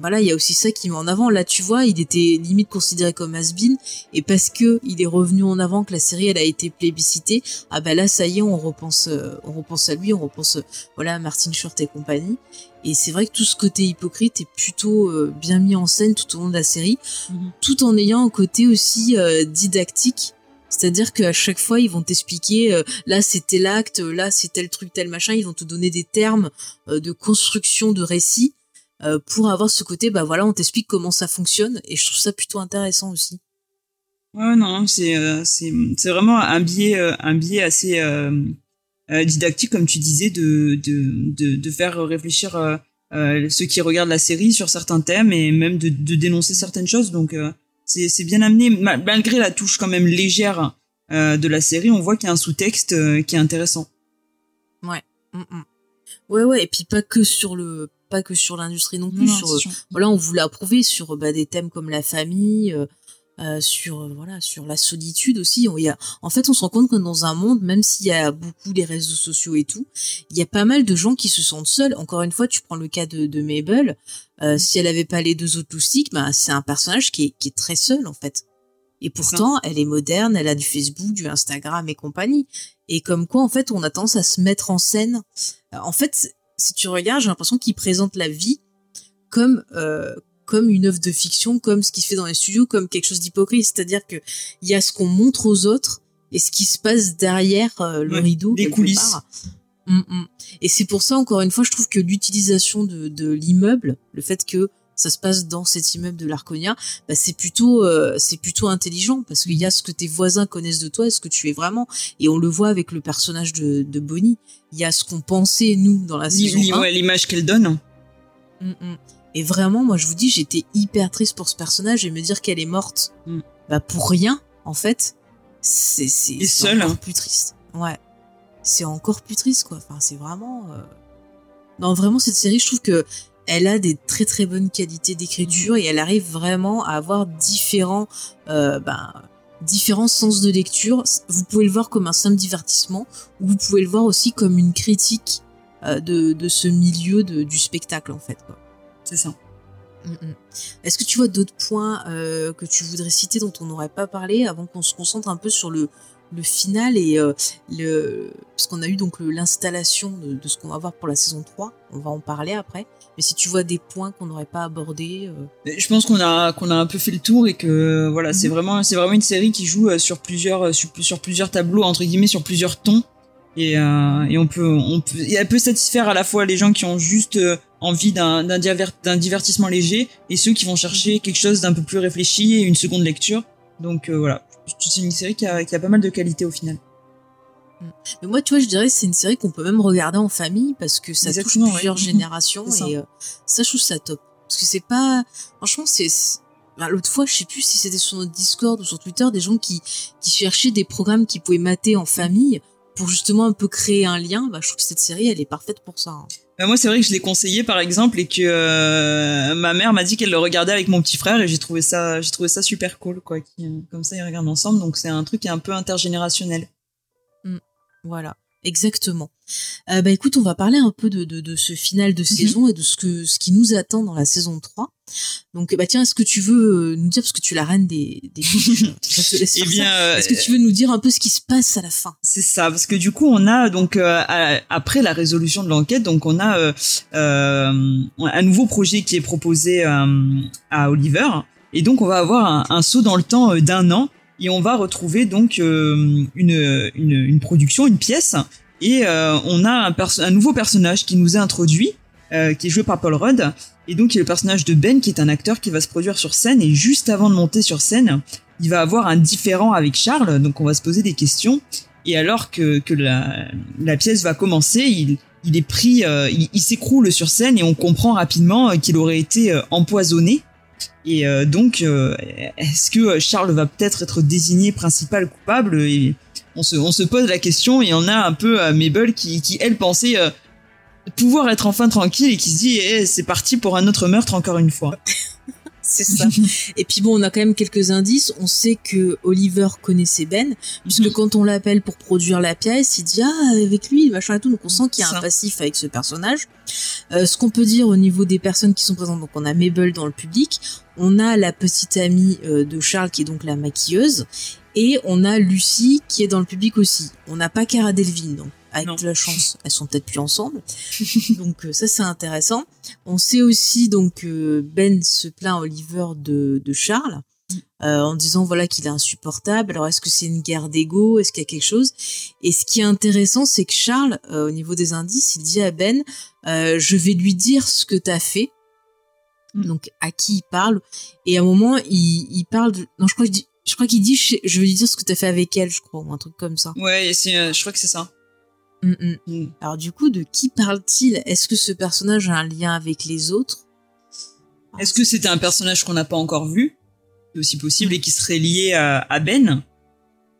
Speaker 1: voilà, il y a aussi ça qui met en avant. Là, tu vois, il était limite considéré comme has-been, et parce que il est revenu en avant, que la série elle a été plébiscitée, ah bah là, ça y est, on repense, on repense à lui, on repense, voilà, à Martin Short et compagnie. Et c'est vrai que tout ce côté hypocrite est plutôt bien mis en scène tout au long de la série, mhm. tout en ayant un côté aussi didactique c'est-à-dire qu'à chaque fois, ils vont t'expliquer, euh, là c'était l'acte, là c'est tel truc, tel machin, ils vont te donner des termes euh, de construction de récit euh, pour avoir ce côté, bah voilà, on t'explique comment ça fonctionne, et je trouve ça plutôt intéressant aussi.
Speaker 2: Ouais, non, c'est c'est vraiment un biais un biais assez didactique, comme tu disais, de de de, de faire réfléchir ceux qui regardent la série sur certains thèmes et même de, dénoncer certaines choses. Donc c'est bien amené malgré la touche quand même légère de la série, on voit qu'il y a un sous-texte qui est intéressant.
Speaker 1: Ouais. Mm, mm. Ouais, ouais, et puis pas que sur le, pas que sur l'industrie non plus. sur, voilà, on voulait approuver sur bah, des thèmes comme la famille, euh, euh sur euh, voilà, sur la solitude aussi. On, y a, en fait, on se rend compte que dans un monde, même s'il y a beaucoup des réseaux sociaux et tout, il y a pas mal de gens qui se sentent seuls. Encore une fois, tu prends le cas de, de Mabel. Euh, si elle avait pas les deux autres loustiques, bah, c'est un personnage qui est, qui est très seul en fait. Et pourtant, elle est moderne, elle a du Facebook, du Instagram et compagnie. Et comme quoi, en fait, on a tendance à se mettre en scène. En fait, si tu regardes, j'ai l'impression qu'il présente la vie comme euh, comme une œuvre de fiction, comme ce qui se fait dans les studios, comme quelque chose d'hypocrite. C'est-à-dire que il y a ce qu'on montre aux autres et ce qui se passe derrière euh, le rideau,
Speaker 2: les coulisses.
Speaker 1: Mm, mm. Et c'est pour ça, encore une fois, je trouve que l'utilisation de, de l'immeuble, le fait que ça se passe dans cet immeuble de l'Arconia, bah c'est plutôt euh, c'est plutôt intelligent parce qu'il y a ce que tes voisins connaissent de toi et ce que tu es vraiment et on le voit avec le personnage de, de Bonnie. Il y a ce qu'on pensait nous dans la saison
Speaker 2: l'image qu'elle donne.
Speaker 1: Mm, mm. Et vraiment, moi je vous dis, j'étais hyper triste pour ce personnage et me dire qu'elle est morte, mm. bah pour rien en fait, c'est c'est encore hein. plus triste. Ouais, c'est encore plus triste quoi. Enfin c'est vraiment. Euh... Non vraiment cette série, je trouve que elle a des très très bonnes qualités d'écriture et elle arrive vraiment à avoir différents euh, ben, différents sens de lecture. Vous pouvez le voir comme un simple divertissement ou vous pouvez le voir aussi comme une critique euh, de, de ce milieu de, du spectacle en fait.
Speaker 2: C'est ça.
Speaker 1: Mm, mm. Est-ce que tu vois d'autres points euh, que tu voudrais citer dont on n'aurait pas parlé avant qu'on se concentre un peu sur le, le final et euh, le parce qu'on a eu donc l'installation de, de, ce qu'on va voir pour la saison 3 on va en parler après mais si tu vois des points qu'on n'aurait pas abordés
Speaker 2: euh... je pense qu'on a qu'on a un peu fait le tour et que voilà c'est mhm. vraiment c'est vraiment une série qui joue sur plusieurs sur, sur plusieurs tableaux entre guillemets sur plusieurs tons et, euh, et on peut on peut et elle peut satisfaire à la fois les gens qui ont juste envie d'un d'un divertissement léger et ceux qui vont chercher mhm. quelque chose d'un peu plus réfléchi et une seconde lecture donc voilà c'est une série qui a, qui a pas mal de qualité au final.
Speaker 1: Mm. Mais moi, tu vois, je dirais c'est une série qu'on peut même regarder en famille parce que ça touche plusieurs générations et euh, ça, je trouve ça top. Parce que c'est pas, franchement, c'est, bah, l'autre fois, je sais plus si c'était sur notre Discord ou sur Twitter, des gens qui, qui cherchaient des programmes qu'ils pouvaient mater en famille pour justement un peu créer un lien. Bah, je trouve que cette série, elle est parfaite pour ça. Hein.
Speaker 2: Bah, moi, c'est vrai que je l'ai conseillé, par exemple, et que euh, ma mère m'a dit qu'elle le regardait avec mon petit frère, et j'ai trouvé ça, j'ai trouvé ça super cool, quoi. Qui, comme ça, ils regardent ensemble, donc c'est un truc qui est un peu intergénérationnel.
Speaker 1: Mmh, voilà. Exactement. Euh, bah écoute, on va parler un peu de, de, de ce final de mhm. saison et de ce que ce qui nous attend dans la saison 3. Donc bah tiens, est-ce que tu veux euh, nous dire parce que tu es la reine des des
Speaker 2: Eh bien,
Speaker 1: euh, est-ce que tu veux nous dire un peu ce qui se passe à la fin?
Speaker 2: C'est ça, parce que du coup, on a donc après la résolution de l'enquête, donc on a un nouveau projet qui est proposé à Oliver, et donc on va avoir un, un saut dans le temps d'un an et on va retrouver donc euh, une, une, une, production, une pièce, et euh, on a un, un, nouveau personnage qui nous est introduit, euh, qui est joué par Paul Rudd, et donc il est le personnage de Ben, qui est un acteur qui va se produire sur scène, et juste avant de monter sur scène, il va avoir un différent avec Charles, donc on va se poser des questions, et alors que, que la, la pièce va commencer, il, il est pris, il, il s'écroule sur scène, et on comprend rapidement qu'il aurait été empoisonné, et euh, donc, euh, est-ce que Charles va peut-être être désigné principal coupable on se, pose la question et on a un peu euh, Mabel qui, elle pensait pouvoir être enfin tranquille et qui se dit eh, c'est parti pour un autre meurtre encore une fois.
Speaker 1: c'est ça. Et puis bon, on a quand même quelques indices. On sait que Oliver connaissait Ben, puisque mhm. quand on l'appelle pour produire la pièce, il dit ah avec lui, machin et tout. Donc on sent qu'il y a un passif avec ce personnage. Euh, ce qu'on peut dire au niveau des personnes qui sont présentes, donc on a Mabel dans le public, on a la petite amie euh, de Charles qui est donc la maquilleuse, et on a Lucie qui est dans le public aussi. On n'a pas Cara Delvin, donc avec de la chance, elles sont peut-être plus ensemble. donc euh, ça c'est intéressant. On sait aussi donc que Ben se plaint à Oliver de, de Charles. Euh, en disant voilà qu'il est insupportable. Alors est-ce que c'est une guerre d'ego? Est-ce qu'il y a quelque chose? Et ce qui est intéressant, c'est que Charles, euh, au niveau des indices, il dit à Ben je vais lui dire ce que t'as fait. Mm. Donc à qui il parle Et à un moment, il, il parle de... non, je crois qu'il dit je crois qu'il dit je vais lui dire ce que t'as fait avec elle, je crois, ou un truc comme ça.
Speaker 2: Ouais, je crois que c'est ça.
Speaker 1: Mm, mm. Mm. Alors du coup, de qui parle-t-il? Est-ce que ce personnage a un lien avec les autres?
Speaker 2: Est-ce que c'était un personnage qu'on n'a pas encore vu C'est aussi possible et qui serait lié à, Ben?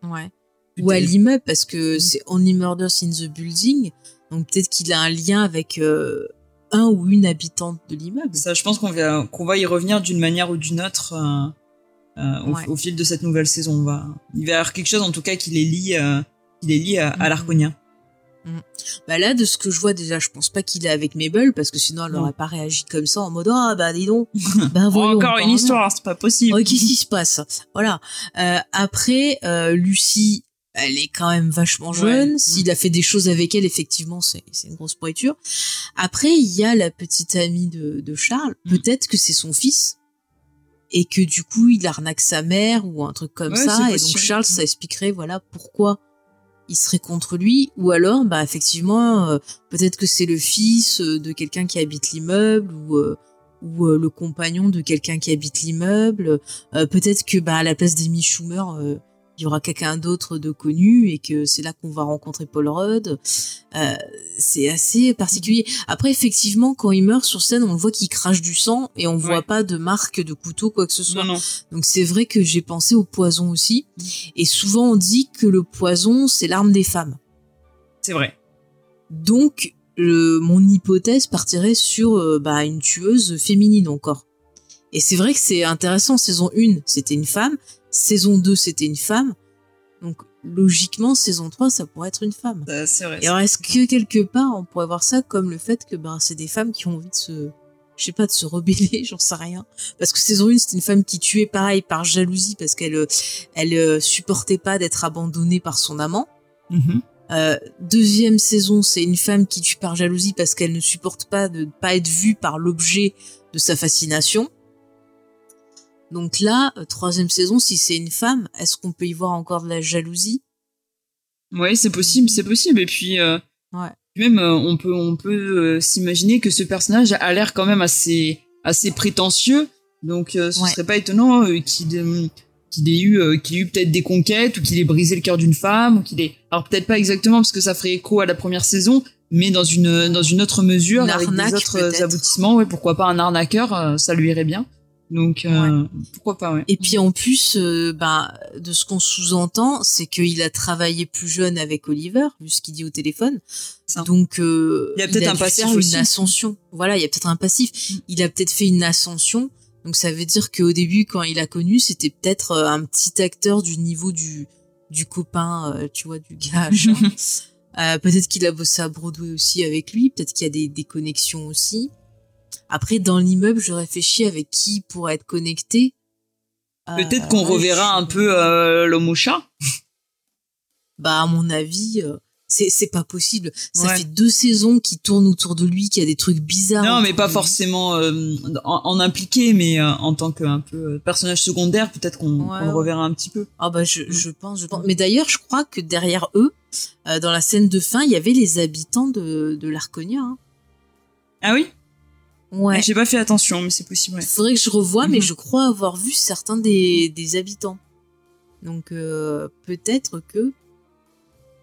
Speaker 1: Ouais. Ou à l'immeuble, parce que c'est Only Murders in the Building, donc peut-être qu'il a un lien avec euh, un ou une habitante de l'immeuble.
Speaker 2: Ça, je pense qu'on va, qu'on va y revenir d'une manière ou d'une autre euh, euh, au, fil de cette nouvelle saison. On va, il va y avoir quelque chose en tout cas qui les lie, qui les lie à, à l'Arconia.
Speaker 1: Mm. Bah là, de ce que je vois déjà, je pense pas qu'il est avec Mabel parce que sinon elle n'aurait pas réagi comme ça en mode ah bah dis donc.
Speaker 2: bah, voyons, encore une histoire, c'est pas possible.
Speaker 1: Oh, qu'est-ce qui se passe? Voilà. Euh, après, euh, Lucie, elle est quand même vachement jeune. S'il a fait des choses avec elle, effectivement, c'est une grosse pourriture. Après, il y a la petite amie de, de Charles. Mm. Peut-être que c'est son fils et que du coup il arnaque sa mère ou un truc comme ça. Et donc Charles, ça expliquerait voilà pourquoi il serait contre lui ou alors bah effectivement euh, peut-être que c'est le fils euh, de quelqu'un qui habite l'immeuble ou euh, ou le compagnon de quelqu'un qui habite l'immeuble. Peut-être que bah à la place d'Amy Schumer il y aura quelqu'un d'autre de connu et que c'est là qu'on va rencontrer Paul Rudd. Euh, c'est assez particulier. Après, effectivement, quand il meurt sur scène, on voit qu'il crache du sang et on voit pas de marque de couteau, quoi que ce soit. Donc c'est vrai que j'ai pensé au poison aussi. Et souvent on dit que le poison, c'est l'arme des femmes.
Speaker 2: C'est vrai.
Speaker 1: Donc, mon hypothèse partirait sur euh, bah, une tueuse féminine encore. Et c'est vrai que c'est intéressant. Saison 1, c'était une femme. Saison 2, c'était une femme. Donc, logiquement, saison 3, ça pourrait être une femme.
Speaker 2: c'est vrai.
Speaker 1: Et alors, est-ce que quelque part, on pourrait voir ça comme le fait que ben, c'est des femmes qui ont envie de se, je sais pas, de se rebeller, j'en sais rien. Parce que saison 1, c'était une femme qui tuait pareil par jalousie parce qu'elle euh, elle, euh, supportait pas d'être abandonnée par son amant. Mm-hmm. Euh, deuxième saison, c'est une femme qui tue par jalousie parce qu'elle ne supporte pas de ne pas être vue par l'objet de sa fascination. Donc là, euh, troisième saison, si c'est une femme, est-ce qu'on peut y voir encore de la jalousie?
Speaker 2: Oui, c'est possible, c'est possible. Et puis, euh, même, euh, on peut, on peut s'imaginer que ce personnage a l'air quand même assez, assez prétentieux. Donc, ce serait pas étonnant qu'il ait eu, qu'il ait eu peut-être des conquêtes ou qu'il ait brisé le cœur d'une femme ou qu'il ait, alors peut-être pas exactement parce que ça ferait écho à la première saison, mais dans une, dans une autre mesure, avec des autres aboutissements. Ouais, pourquoi pas un arnaqueur, ça lui irait bien. Donc euh, pourquoi pas ouais.
Speaker 1: Et puis en plus, euh, bah, de ce qu'on sous-entend, c'est qu'il a travaillé plus jeune avec Oliver, vu ce qu'il dit au téléphone. Donc euh,
Speaker 2: il y a peut-être un passif
Speaker 1: une ascension. Voilà, il y a peut-être un passif. Mm. Il a peut-être fait une ascension. Donc ça veut dire qu'au début, quand il a connu, c'était peut-être un petit acteur du niveau du du copain, tu vois, du gars. peut-être qu'il a bossé à Broadway aussi avec lui. Peut-être qu'il y a des, des connexions aussi. Après, dans l'immeuble, je réfléchis avec qui pourrait être connecté.
Speaker 2: Peut-être qu'on euh, reverra un peu euh, l'homme au chat.
Speaker 1: Bah, à mon avis, euh, c'est pas possible. Ça fait deux saisons qui tournent autour de lui, qu'il y a des trucs bizarres.
Speaker 2: Non, mais pas forcément euh, en, impliqué, mais en tant que un peu personnage secondaire, peut-être qu'on le reverra un petit peu.
Speaker 1: Ah bah je, je pense, je pense. Mais d'ailleurs, je crois que derrière eux, dans la scène de fin, il y avait les habitants de, de l'Arconia. Hein.
Speaker 2: Ah oui? Ouais. J'ai pas fait attention, mais c'est possible.
Speaker 1: Il faudrait que je revoie, mais mhm. je crois avoir vu certains des, des habitants. Donc euh, peut-être que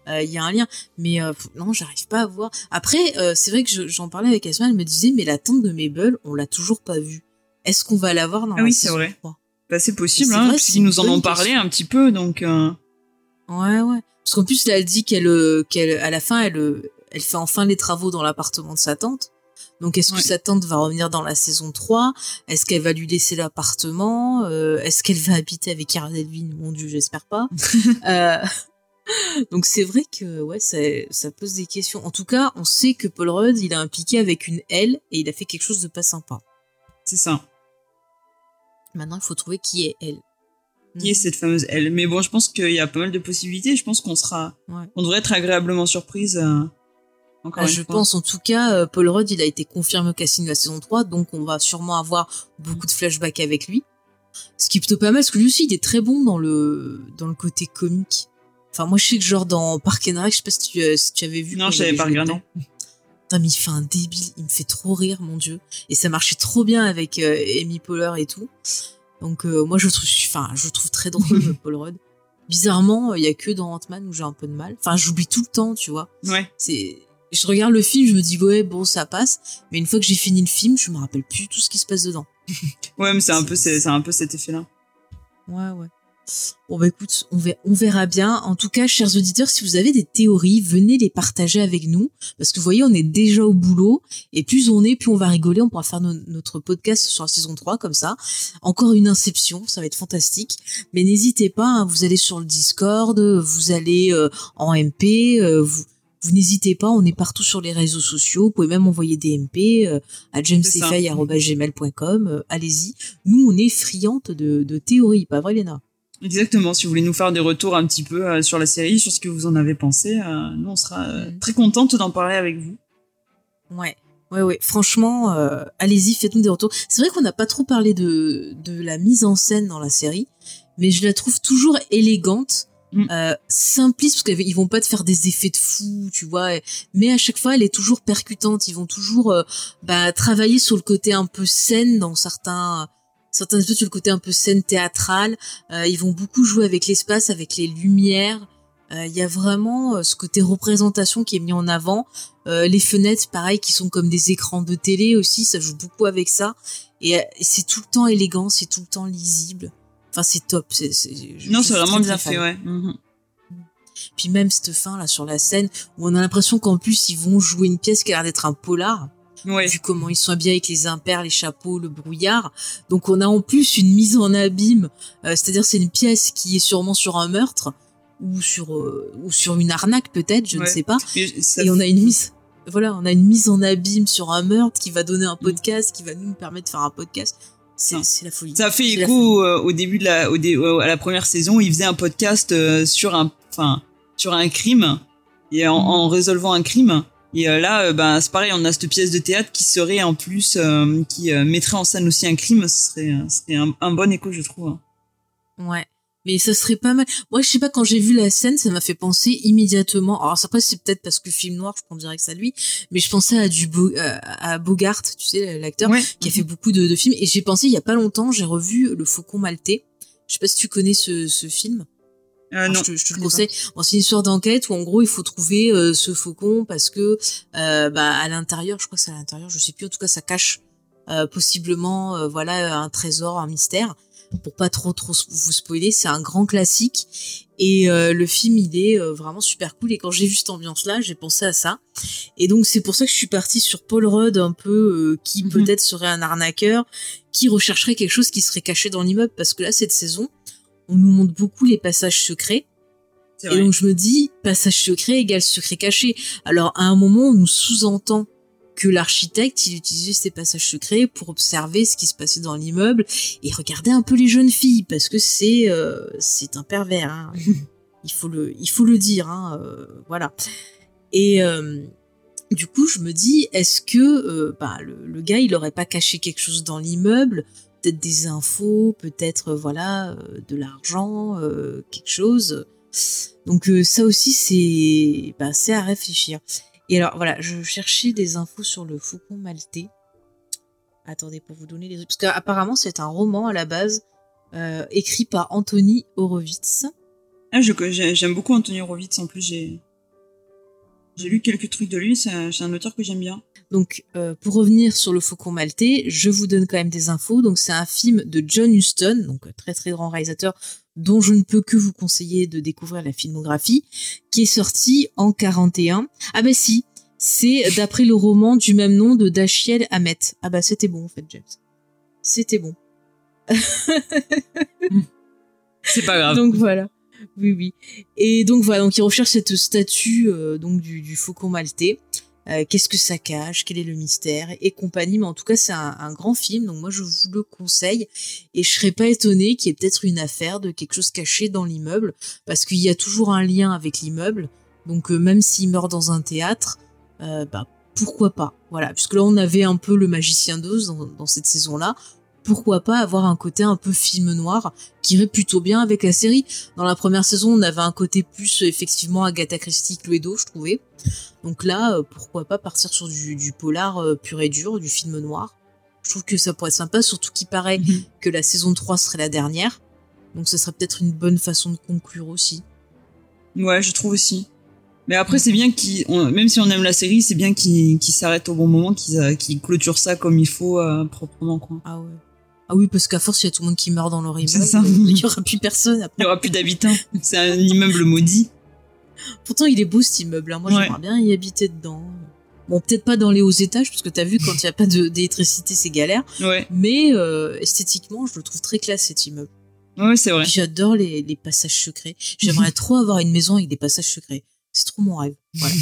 Speaker 1: il euh, y a un lien, mais euh, non, j'arrive pas à voir. Après, c'est vrai que j'en parlais avec Asma, elle me disait, mais la tante de Mabel, on l'a toujours pas vue. Est-ce qu'on va la voir dans ah oui, c'est vrai.
Speaker 2: Bah c'est possible, hein, puisqu'ils nous en ont parlé un petit peu, donc.
Speaker 1: Ouais, ouais. Parce qu'en plus, là, elle dit qu'elle, qu'elle, à la fin, elle, elle fait enfin les travaux dans l'appartement de sa tante. Donc est-ce que sa tante va revenir dans la saison 3 Est-ce qu'elle va lui laisser l'appartement? Euh, Est-ce qu'elle va habiter avec Carl Edwin Mon dieu, j'espère pas. euh, donc c'est vrai que ouais, ça, ça, pose des questions. En tout cas, on sait que Paul Rudd, il a impliqué avec une L et il a fait quelque chose de pas sympa.
Speaker 2: C'est ça.
Speaker 1: Maintenant, il faut trouver qui est elle.
Speaker 2: Qui est cette fameuse L Mais bon, je pense qu'il y a pas mal de possibilités. Je pense qu'on sera, on devrait être agréablement surprise. Euh,
Speaker 1: ah, je pense en tout cas, euh, Paul Rudd, il a été confirmé au casting de la saison 3, donc on va sûrement avoir beaucoup de flashbacks avec lui. Ce qui est plutôt pas mal, parce que lui aussi, il est très bon dans le, dans le côté comique. Enfin, moi, je sais que genre dans Park and Rec, je sais pas si tu, euh, si tu avais vu.
Speaker 2: Non, je savais pas regardé.
Speaker 1: Putain, mais il fait un débile, il me fait trop rire, mon dieu. Et ça marchait trop bien avec euh, Amy Poehler et tout. Donc, moi, je trouve, enfin, je trouve très drôle Paul Rudd. bizarrement, il y a que dans Ant-Man où j'ai un peu de mal. Enfin, j'oublie tout le temps, tu vois.
Speaker 2: Ouais.
Speaker 1: C'est, je regarde le film, je me dis ouais, bon, ça passe. Mais une fois que j'ai fini le film, je me rappelle plus tout ce qui se passe dedans.
Speaker 2: ouais, mais c'est un peu, c'est un peu cet effet-là.
Speaker 1: Ouais, ouais. Bon bah écoute, on verra, on verra bien. En tout cas, chers auditeurs, si vous avez des théories, venez les partager avec nous. Parce que vous voyez, on est déjà au boulot. Et plus on est, plus on va rigoler. On pourra faire notre podcast sur la saison 3 comme ça. Encore une inception, ça va être fantastique. Mais n'hésitez pas, hein, vous allez sur le Discord, vous allez euh, en MP, euh, vous, vous n'hésitez pas, on est partout sur les réseaux sociaux. Vous pouvez même envoyer des MP euh, à jamesfay.gmail.com. Euh, Allez-y. Nous, on est friantes de, de théories, pas vrai, Léna?
Speaker 2: Exactement. Si vous voulez nous faire des retours un petit peu euh, sur la série, sur ce que vous en avez pensé, nous on sera très contente d'en parler avec vous.
Speaker 1: Ouais. Ouais, ouais. Franchement, allez-y, faites-nous des retours. C'est vrai qu'on n'a pas trop parlé de, de la mise en scène dans la série, mais je la trouve toujours élégante, mm. simpliste, parce qu'ils vont pas te faire des effets de fou, tu vois. Mais à chaque fois, elle est toujours percutante. Ils vont toujours bah, travailler sur le côté un peu scène dans certains certains épisodes sur le côté un peu scène théâtrale. Euh, ils vont beaucoup jouer avec l'espace, avec les lumières. Euh, il y a vraiment euh, ce côté représentation qui est mis en avant. les fenêtres, pareil, qui sont comme des écrans de télé aussi, ça joue beaucoup avec ça. Et, c'est tout le temps élégant, c'est tout le temps lisible. Enfin, c'est top. C'est,
Speaker 2: non, c'est vraiment bien fait, ouais. Mhm.
Speaker 1: Puis même cette fin là sur la scène où on a l'impression qu'en plus ils vont jouer une pièce qui a l'air d'être un polar
Speaker 2: ouais.
Speaker 1: vu comment ils sont habillés avec les impairs, les chapeaux, le brouillard. Donc on a en plus une mise en abîme, euh, c'est-à-dire c'est une pièce qui est sûrement sur un meurtre ou sur euh, ou sur une arnaque peut-être, je ne sais pas. Et on a une mise voilà, on a une mise en abîme sur un meurtre qui va donner un mm. podcast, qui va nous permettre de faire un podcast. C'est la folie.
Speaker 2: Ça fait écho euh, au début de la, au à la première saison, il faisait un podcast sur un, enfin, sur un crime et en, mm. en résolvant un crime. Et euh, là, euh, bah, c'est pareil, on a cette pièce de théâtre qui serait en plus, euh, qui mettrait en scène aussi un crime. Ce serait, serait un, bon écho, je trouve.
Speaker 1: Ouais. Mais ça serait pas mal. Moi, je sais pas, quand j'ai vu la scène, ça m'a fait penser immédiatement. Alors, après, c'est peut-être parce que film noir, je prends direct à lui, mais je pensais à du à Bogart, tu sais, l'acteur, qui a fait beaucoup de, de films. Et j'ai pensé, il y a pas longtemps, j'ai revu Le Faucon Maltais. Je sais pas si tu connais ce, ce film.
Speaker 2: Euh, non,
Speaker 1: je, te, le conseille. Bon, c'est une histoire d'enquête où en gros il faut trouver euh, ce faucon parce que euh, bah, à l'intérieur, je crois que c'est à l'intérieur, je sais plus. En tout cas, ça cache euh, possiblement voilà un trésor, un mystère. Pour pas trop trop vous spoiler, c'est un grand classique et le film il est vraiment super cool. Et quand j'ai vu cette ambiance là, j'ai pensé à ça. Et donc c'est pour ça que je suis partie sur Paul Rudd un peu qui mhm. peut-être serait un arnaqueur, qui rechercherait quelque chose qui serait caché dans l'immeuble parce que là cette saison on nous montre beaucoup les passages secrets. Et donc je me dis, passage secret égale secret caché. Alors à un moment, on nous sous-entend que l'architecte, il utilisait ces passages secrets pour observer ce qui se passait dans l'immeuble et regarder un peu les jeunes filles, parce que c'est euh, c'est un pervers. Hein. il faut le il faut le dire. Hein, euh, voilà. Et euh, du coup, je me dis, est-ce que bah, le, le, gars, il aurait pas caché quelque chose dans l'immeuble? Peut-être des infos, peut-être voilà de l'argent, quelque chose. Donc ça aussi c'est bah, c'est à réfléchir. Et alors voilà, je cherchais des infos sur le faucon maltais. Attendez pour vous donner les parce qu'apparemment c'est un roman à la base écrit par Anthony Horowitz.
Speaker 2: Ah, j'aime beaucoup Anthony Horowitz. En plus, j'ai j'ai lu quelques trucs de lui. C'est un auteur que j'aime bien.
Speaker 1: Donc, euh, pour revenir sur le Faucon Maltais, je vous donne quand même des infos. Donc, c'est un film de John Huston, donc très très grand réalisateur dont je ne peux que vous conseiller de découvrir la filmographie, qui est sorti en 41. Ah bah si, c'est d'après le roman du même nom de Dachiel Hamet. Ah bah c'était bon en fait, James. C'était bon.
Speaker 2: c'est pas grave.
Speaker 1: Donc voilà. Oui, oui. Et donc voilà, donc il recherche cette statue euh, donc du, du faucon maltais. Euh, qu'est-ce que ça cache, quel est le mystère? Et compagnie. Mais en tout cas, c'est un, grand film, donc moi je vous le conseille. Et je serais pas étonnée qu'il y ait peut-être une affaire de quelque chose caché dans l'immeuble, parce qu'il y a toujours un lien avec l'immeuble. Donc euh, même s'il meurt dans un théâtre, euh, bah pourquoi pas? Voilà, puisque là on avait un peu le magicien d'Oz dans cette saison-là pourquoi pas avoir un côté un peu film noir qui irait plutôt bien avec la série. Dans la première saison, on avait un côté plus effectivement Agatha Christie, Cluedo, je trouvais. Donc là, euh, pourquoi pas partir sur du, polar euh, pur et dur, du film noir. Je trouve que ça pourrait être sympa, surtout qu'il paraît mhm. que la saison 3 serait la dernière. Donc ce serait peut-être une bonne façon de conclure aussi.
Speaker 2: Ouais, je trouve aussi. Mais après, c'est bien qu'ils, même si on aime la série, c'est bien qu'ils s'arrêtent au bon moment, qu'ils qu clôturent ça comme il faut euh, proprement, quoi.
Speaker 1: Ah ouais. Ah oui, parce qu'à force, il y a tout le monde qui meurt dans leur immeuble.
Speaker 2: C'est ça.
Speaker 1: Il y aura plus personne. Après.
Speaker 2: Il y aura plus d'habitants. C'est un immeuble maudit.
Speaker 1: Pourtant, il est beau cet immeuble. Hein. Moi,
Speaker 2: Ouais.
Speaker 1: j'aimerais bien y habiter dedans. Bon, peut-être pas dans les hauts étages, parce que t'as vu, quand il n'y a pas de- d'électricité, c'est galère.
Speaker 2: Ouais.
Speaker 1: Mais euh, esthétiquement, je le trouve très classe cet immeuble.
Speaker 2: Ouais, c'est vrai.
Speaker 1: J'adore les, les passages secrets. J'aimerais trop avoir une maison avec des passages secrets. C'est trop mon rêve. Voilà.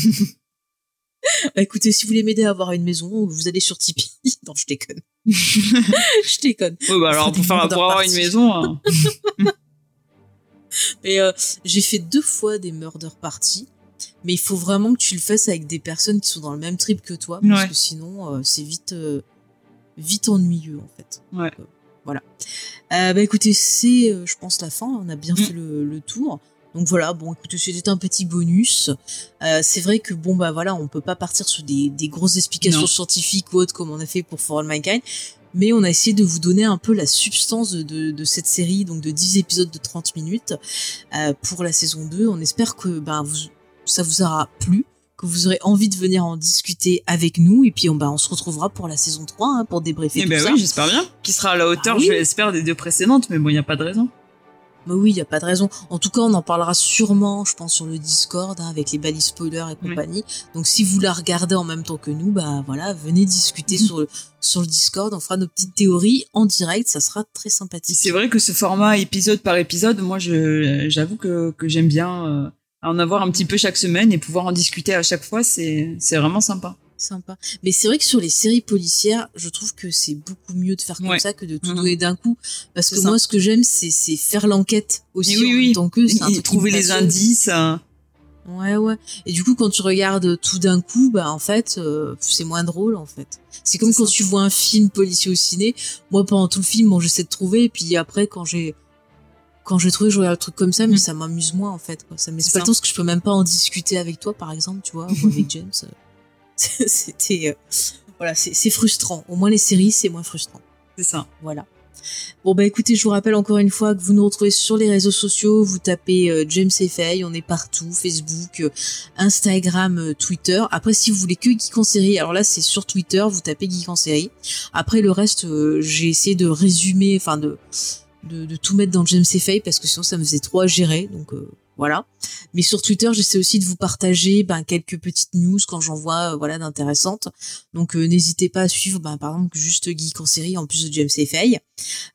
Speaker 1: Bah, écoutez, si vous voulez m'aider à avoir une maison, vous allez sur Tipeee. non, je déconne. je déconne.
Speaker 2: Ouais, bah alors, pour faire, pour avoir une maison, hein.
Speaker 1: Euh, j'ai fait deux fois des murder parties. Mais il faut vraiment que tu le fasses avec des personnes qui sont dans le même trip que toi. Parce
Speaker 2: Ouais.
Speaker 1: que sinon, euh, c'est vite, euh, vite ennuyeux, en fait.
Speaker 2: Ouais.
Speaker 1: Donc, voilà. Bah écoutez, c'est, je pense, la fin. On a bien
Speaker 2: Mm.
Speaker 1: fait le, le tour. Donc voilà, bon, écoutez, c'était un petit bonus. Euh, c'est vrai que bon, bah voilà, on peut pas partir sur des, des grosses explications
Speaker 2: Non.
Speaker 1: scientifiques ou autres comme on a fait pour For All Mankind. Mais on a essayé de vous donner un peu la substance de, de, de cette série, donc de 10 épisodes de 30 minutes euh, pour la saison 2. On espère que ben, vous, ça vous aura plu, que vous aurez envie de venir en discuter avec nous. Et puis on, ben, on se retrouvera pour la saison 3 hein, pour débriefer
Speaker 2: Eh
Speaker 1: tout
Speaker 2: ben
Speaker 1: ça.
Speaker 2: oui, j'espère bien. Qui sera à la hauteur,
Speaker 1: Ah oui.
Speaker 2: je l'espère, des deux précédentes, mais bon, il n'y a pas de raison.
Speaker 1: Mais oui, il y a pas de raison. En tout cas, on en parlera sûrement, je pense, sur le Discord hein, avec les balises spoilers et compagnie. Donc, si vous la regardez en même temps que nous, bah voilà, venez discuter
Speaker 2: Mhm.
Speaker 1: sur le sur le Discord. On fera nos petites théories en direct. Ça sera très sympathique.
Speaker 2: C'est vrai que ce format épisode par épisode, moi, je, j'avoue que, que j'aime bien euh, en avoir un petit peu chaque semaine et pouvoir en discuter à chaque fois, c'est, c'est vraiment sympa.
Speaker 1: Sympa. Mais c'est vrai que sur les séries policières, je trouve que c'est beaucoup mieux de faire comme
Speaker 2: Ouais.
Speaker 1: ça que de tout
Speaker 2: Mhm.
Speaker 1: donner d'un coup. Parce que
Speaker 2: ça.
Speaker 1: moi, ce que j'aime, c'est faire l'enquête aussi
Speaker 2: oui,
Speaker 1: en
Speaker 2: oui.
Speaker 1: temps que
Speaker 2: Et trouver les indices. euh,
Speaker 1: Ouais, ouais. Et du coup, quand tu regardes tout d'un coup, bah en fait, euh, c'est moins drôle en fait. C'est comme quand
Speaker 2: ça.
Speaker 1: tu vois un film policier au ciné. Moi, pendant tout le film, bon, j'essaie de trouver, et puis après, quand j'ai quand j'ai trouvé, je regarde le truc comme ça, mais
Speaker 2: Mm.
Speaker 1: ça m'amuse moins en fait. Quoi. Ça me laisse
Speaker 2: C'est
Speaker 1: pas le temps parce que je peux même pas en discuter avec toi, par exemple, tu vois, ou avec James. C'était euh, voilà, c'est frustrant. Au moins les séries, c'est moins frustrant.
Speaker 2: c'est ça.
Speaker 1: Voilà. Bon bah écoutez, je vous rappelle encore une fois que vous nous retrouvez sur les réseaux sociaux, vous tapez euh, James et Faye, on est partout, Facebook, euh, Instagram, euh, Twitter. Après si vous voulez que Geek en série, alors là c'est sur Twitter, vous tapez Geek en série. Après le reste, j'ai essayé de résumer, enfin de, de de tout mettre dans James et Faye parce que sinon ça me faisait trop à gérer, donc euh, voilà. Mais sur Twitter, j'essaie aussi de vous partager ben, quelques petites news quand j'en vois euh, voilà d'intéressantes. Donc euh, n'hésitez pas à suivre ben, par exemple juste Geek en série en plus de James et Faye.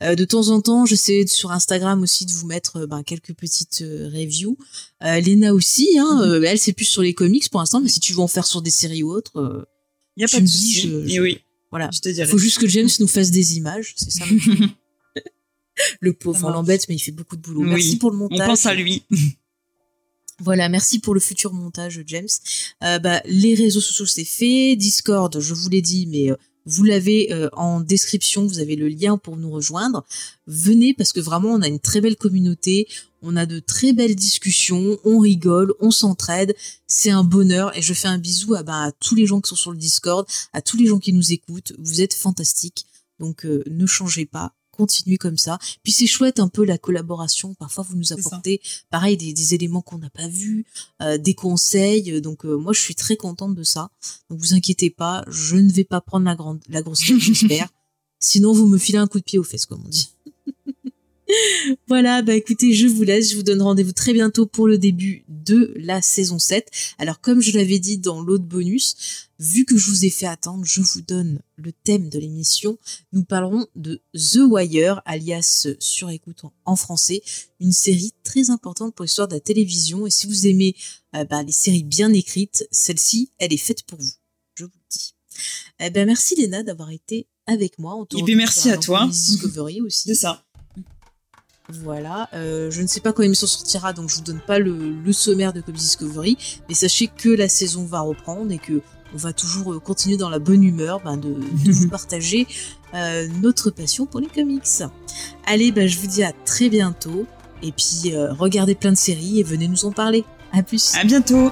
Speaker 1: Euh, de temps en temps, j'essaie sur Instagram aussi de vous mettre euh, ben, quelques petites reviews. Lena aussi, hein, euh, elle c'est plus sur les comics pour l'instant, mais si tu veux en faire sur des séries ou autres,
Speaker 2: Il n'y a pas de souci.
Speaker 1: je-
Speaker 2: Et
Speaker 1: je-
Speaker 2: oui,
Speaker 1: voilà.
Speaker 2: je te dirais.
Speaker 1: Faut juste que James nous fasse des images, c'est ça. le pauvre, on l'embête, mais il fait beaucoup de boulot.
Speaker 2: Oui.
Speaker 1: Merci pour le
Speaker 2: On
Speaker 1: montage.
Speaker 2: pense à lui.
Speaker 1: Voilà, merci pour le futur montage, James. Euh, bah, les réseaux sociaux, c'est fait. Discord, je vous l'ai dit, mais euh, vous l'avez euh, en description. Vous avez le lien pour nous rejoindre. Venez parce que vraiment, on a une très belle communauté. On a de très belles discussions. On rigole, on s'entraide. C'est un bonheur. Et je fais un bisou à, bah, à tous les gens qui sont sur le Discord, à tous les gens qui nous écoutent. Vous êtes fantastiques. Donc, euh, ne changez pas. Continuez comme ça. Puis c'est chouette un peu la collaboration. Parfois, vous nous apportez pareil des, des éléments qu'on n'a pas vus, euh, des conseils. Donc euh, moi je suis très contente de ça. Donc vous inquiétez pas, je ne vais pas prendre la grande la grosse tête, j'espère. Sinon vous me filez un coup de pied aux fesses comme on dit. voilà, bah écoutez, je vous laisse, je vous donne rendez-vous très bientôt pour le début de la saison 7. Alors comme je l'avais dit dans l'autre bonus, vu que je vous ai fait attendre, je vous donne le thème de l'émission. Nous parlerons de The Wire, alias sur écoute en- français, une série très importante pour l'histoire de la télévision. Et si vous aimez euh, bah, les séries bien écrites, celle-ci, elle est faite pour vous. Je vous le dis. Eh ben, merci Léna d'avoir été avec moi. On te
Speaker 2: Et puis
Speaker 1: retrouve
Speaker 2: merci à toi.
Speaker 1: Discovery aussi.
Speaker 2: C'est ça.
Speaker 1: Voilà, euh, je ne sais pas quand l'émission sortira, donc je vous donne pas le, le sommaire de Comics Discovery, mais sachez que la saison va reprendre et que on va toujours euh, continuer dans la bonne humeur ben, de, de vous partager euh, notre passion pour les comics. Allez, ben, je vous dis à très bientôt, et puis euh, regardez plein de séries et venez nous en parler. À plus.
Speaker 2: À bientôt.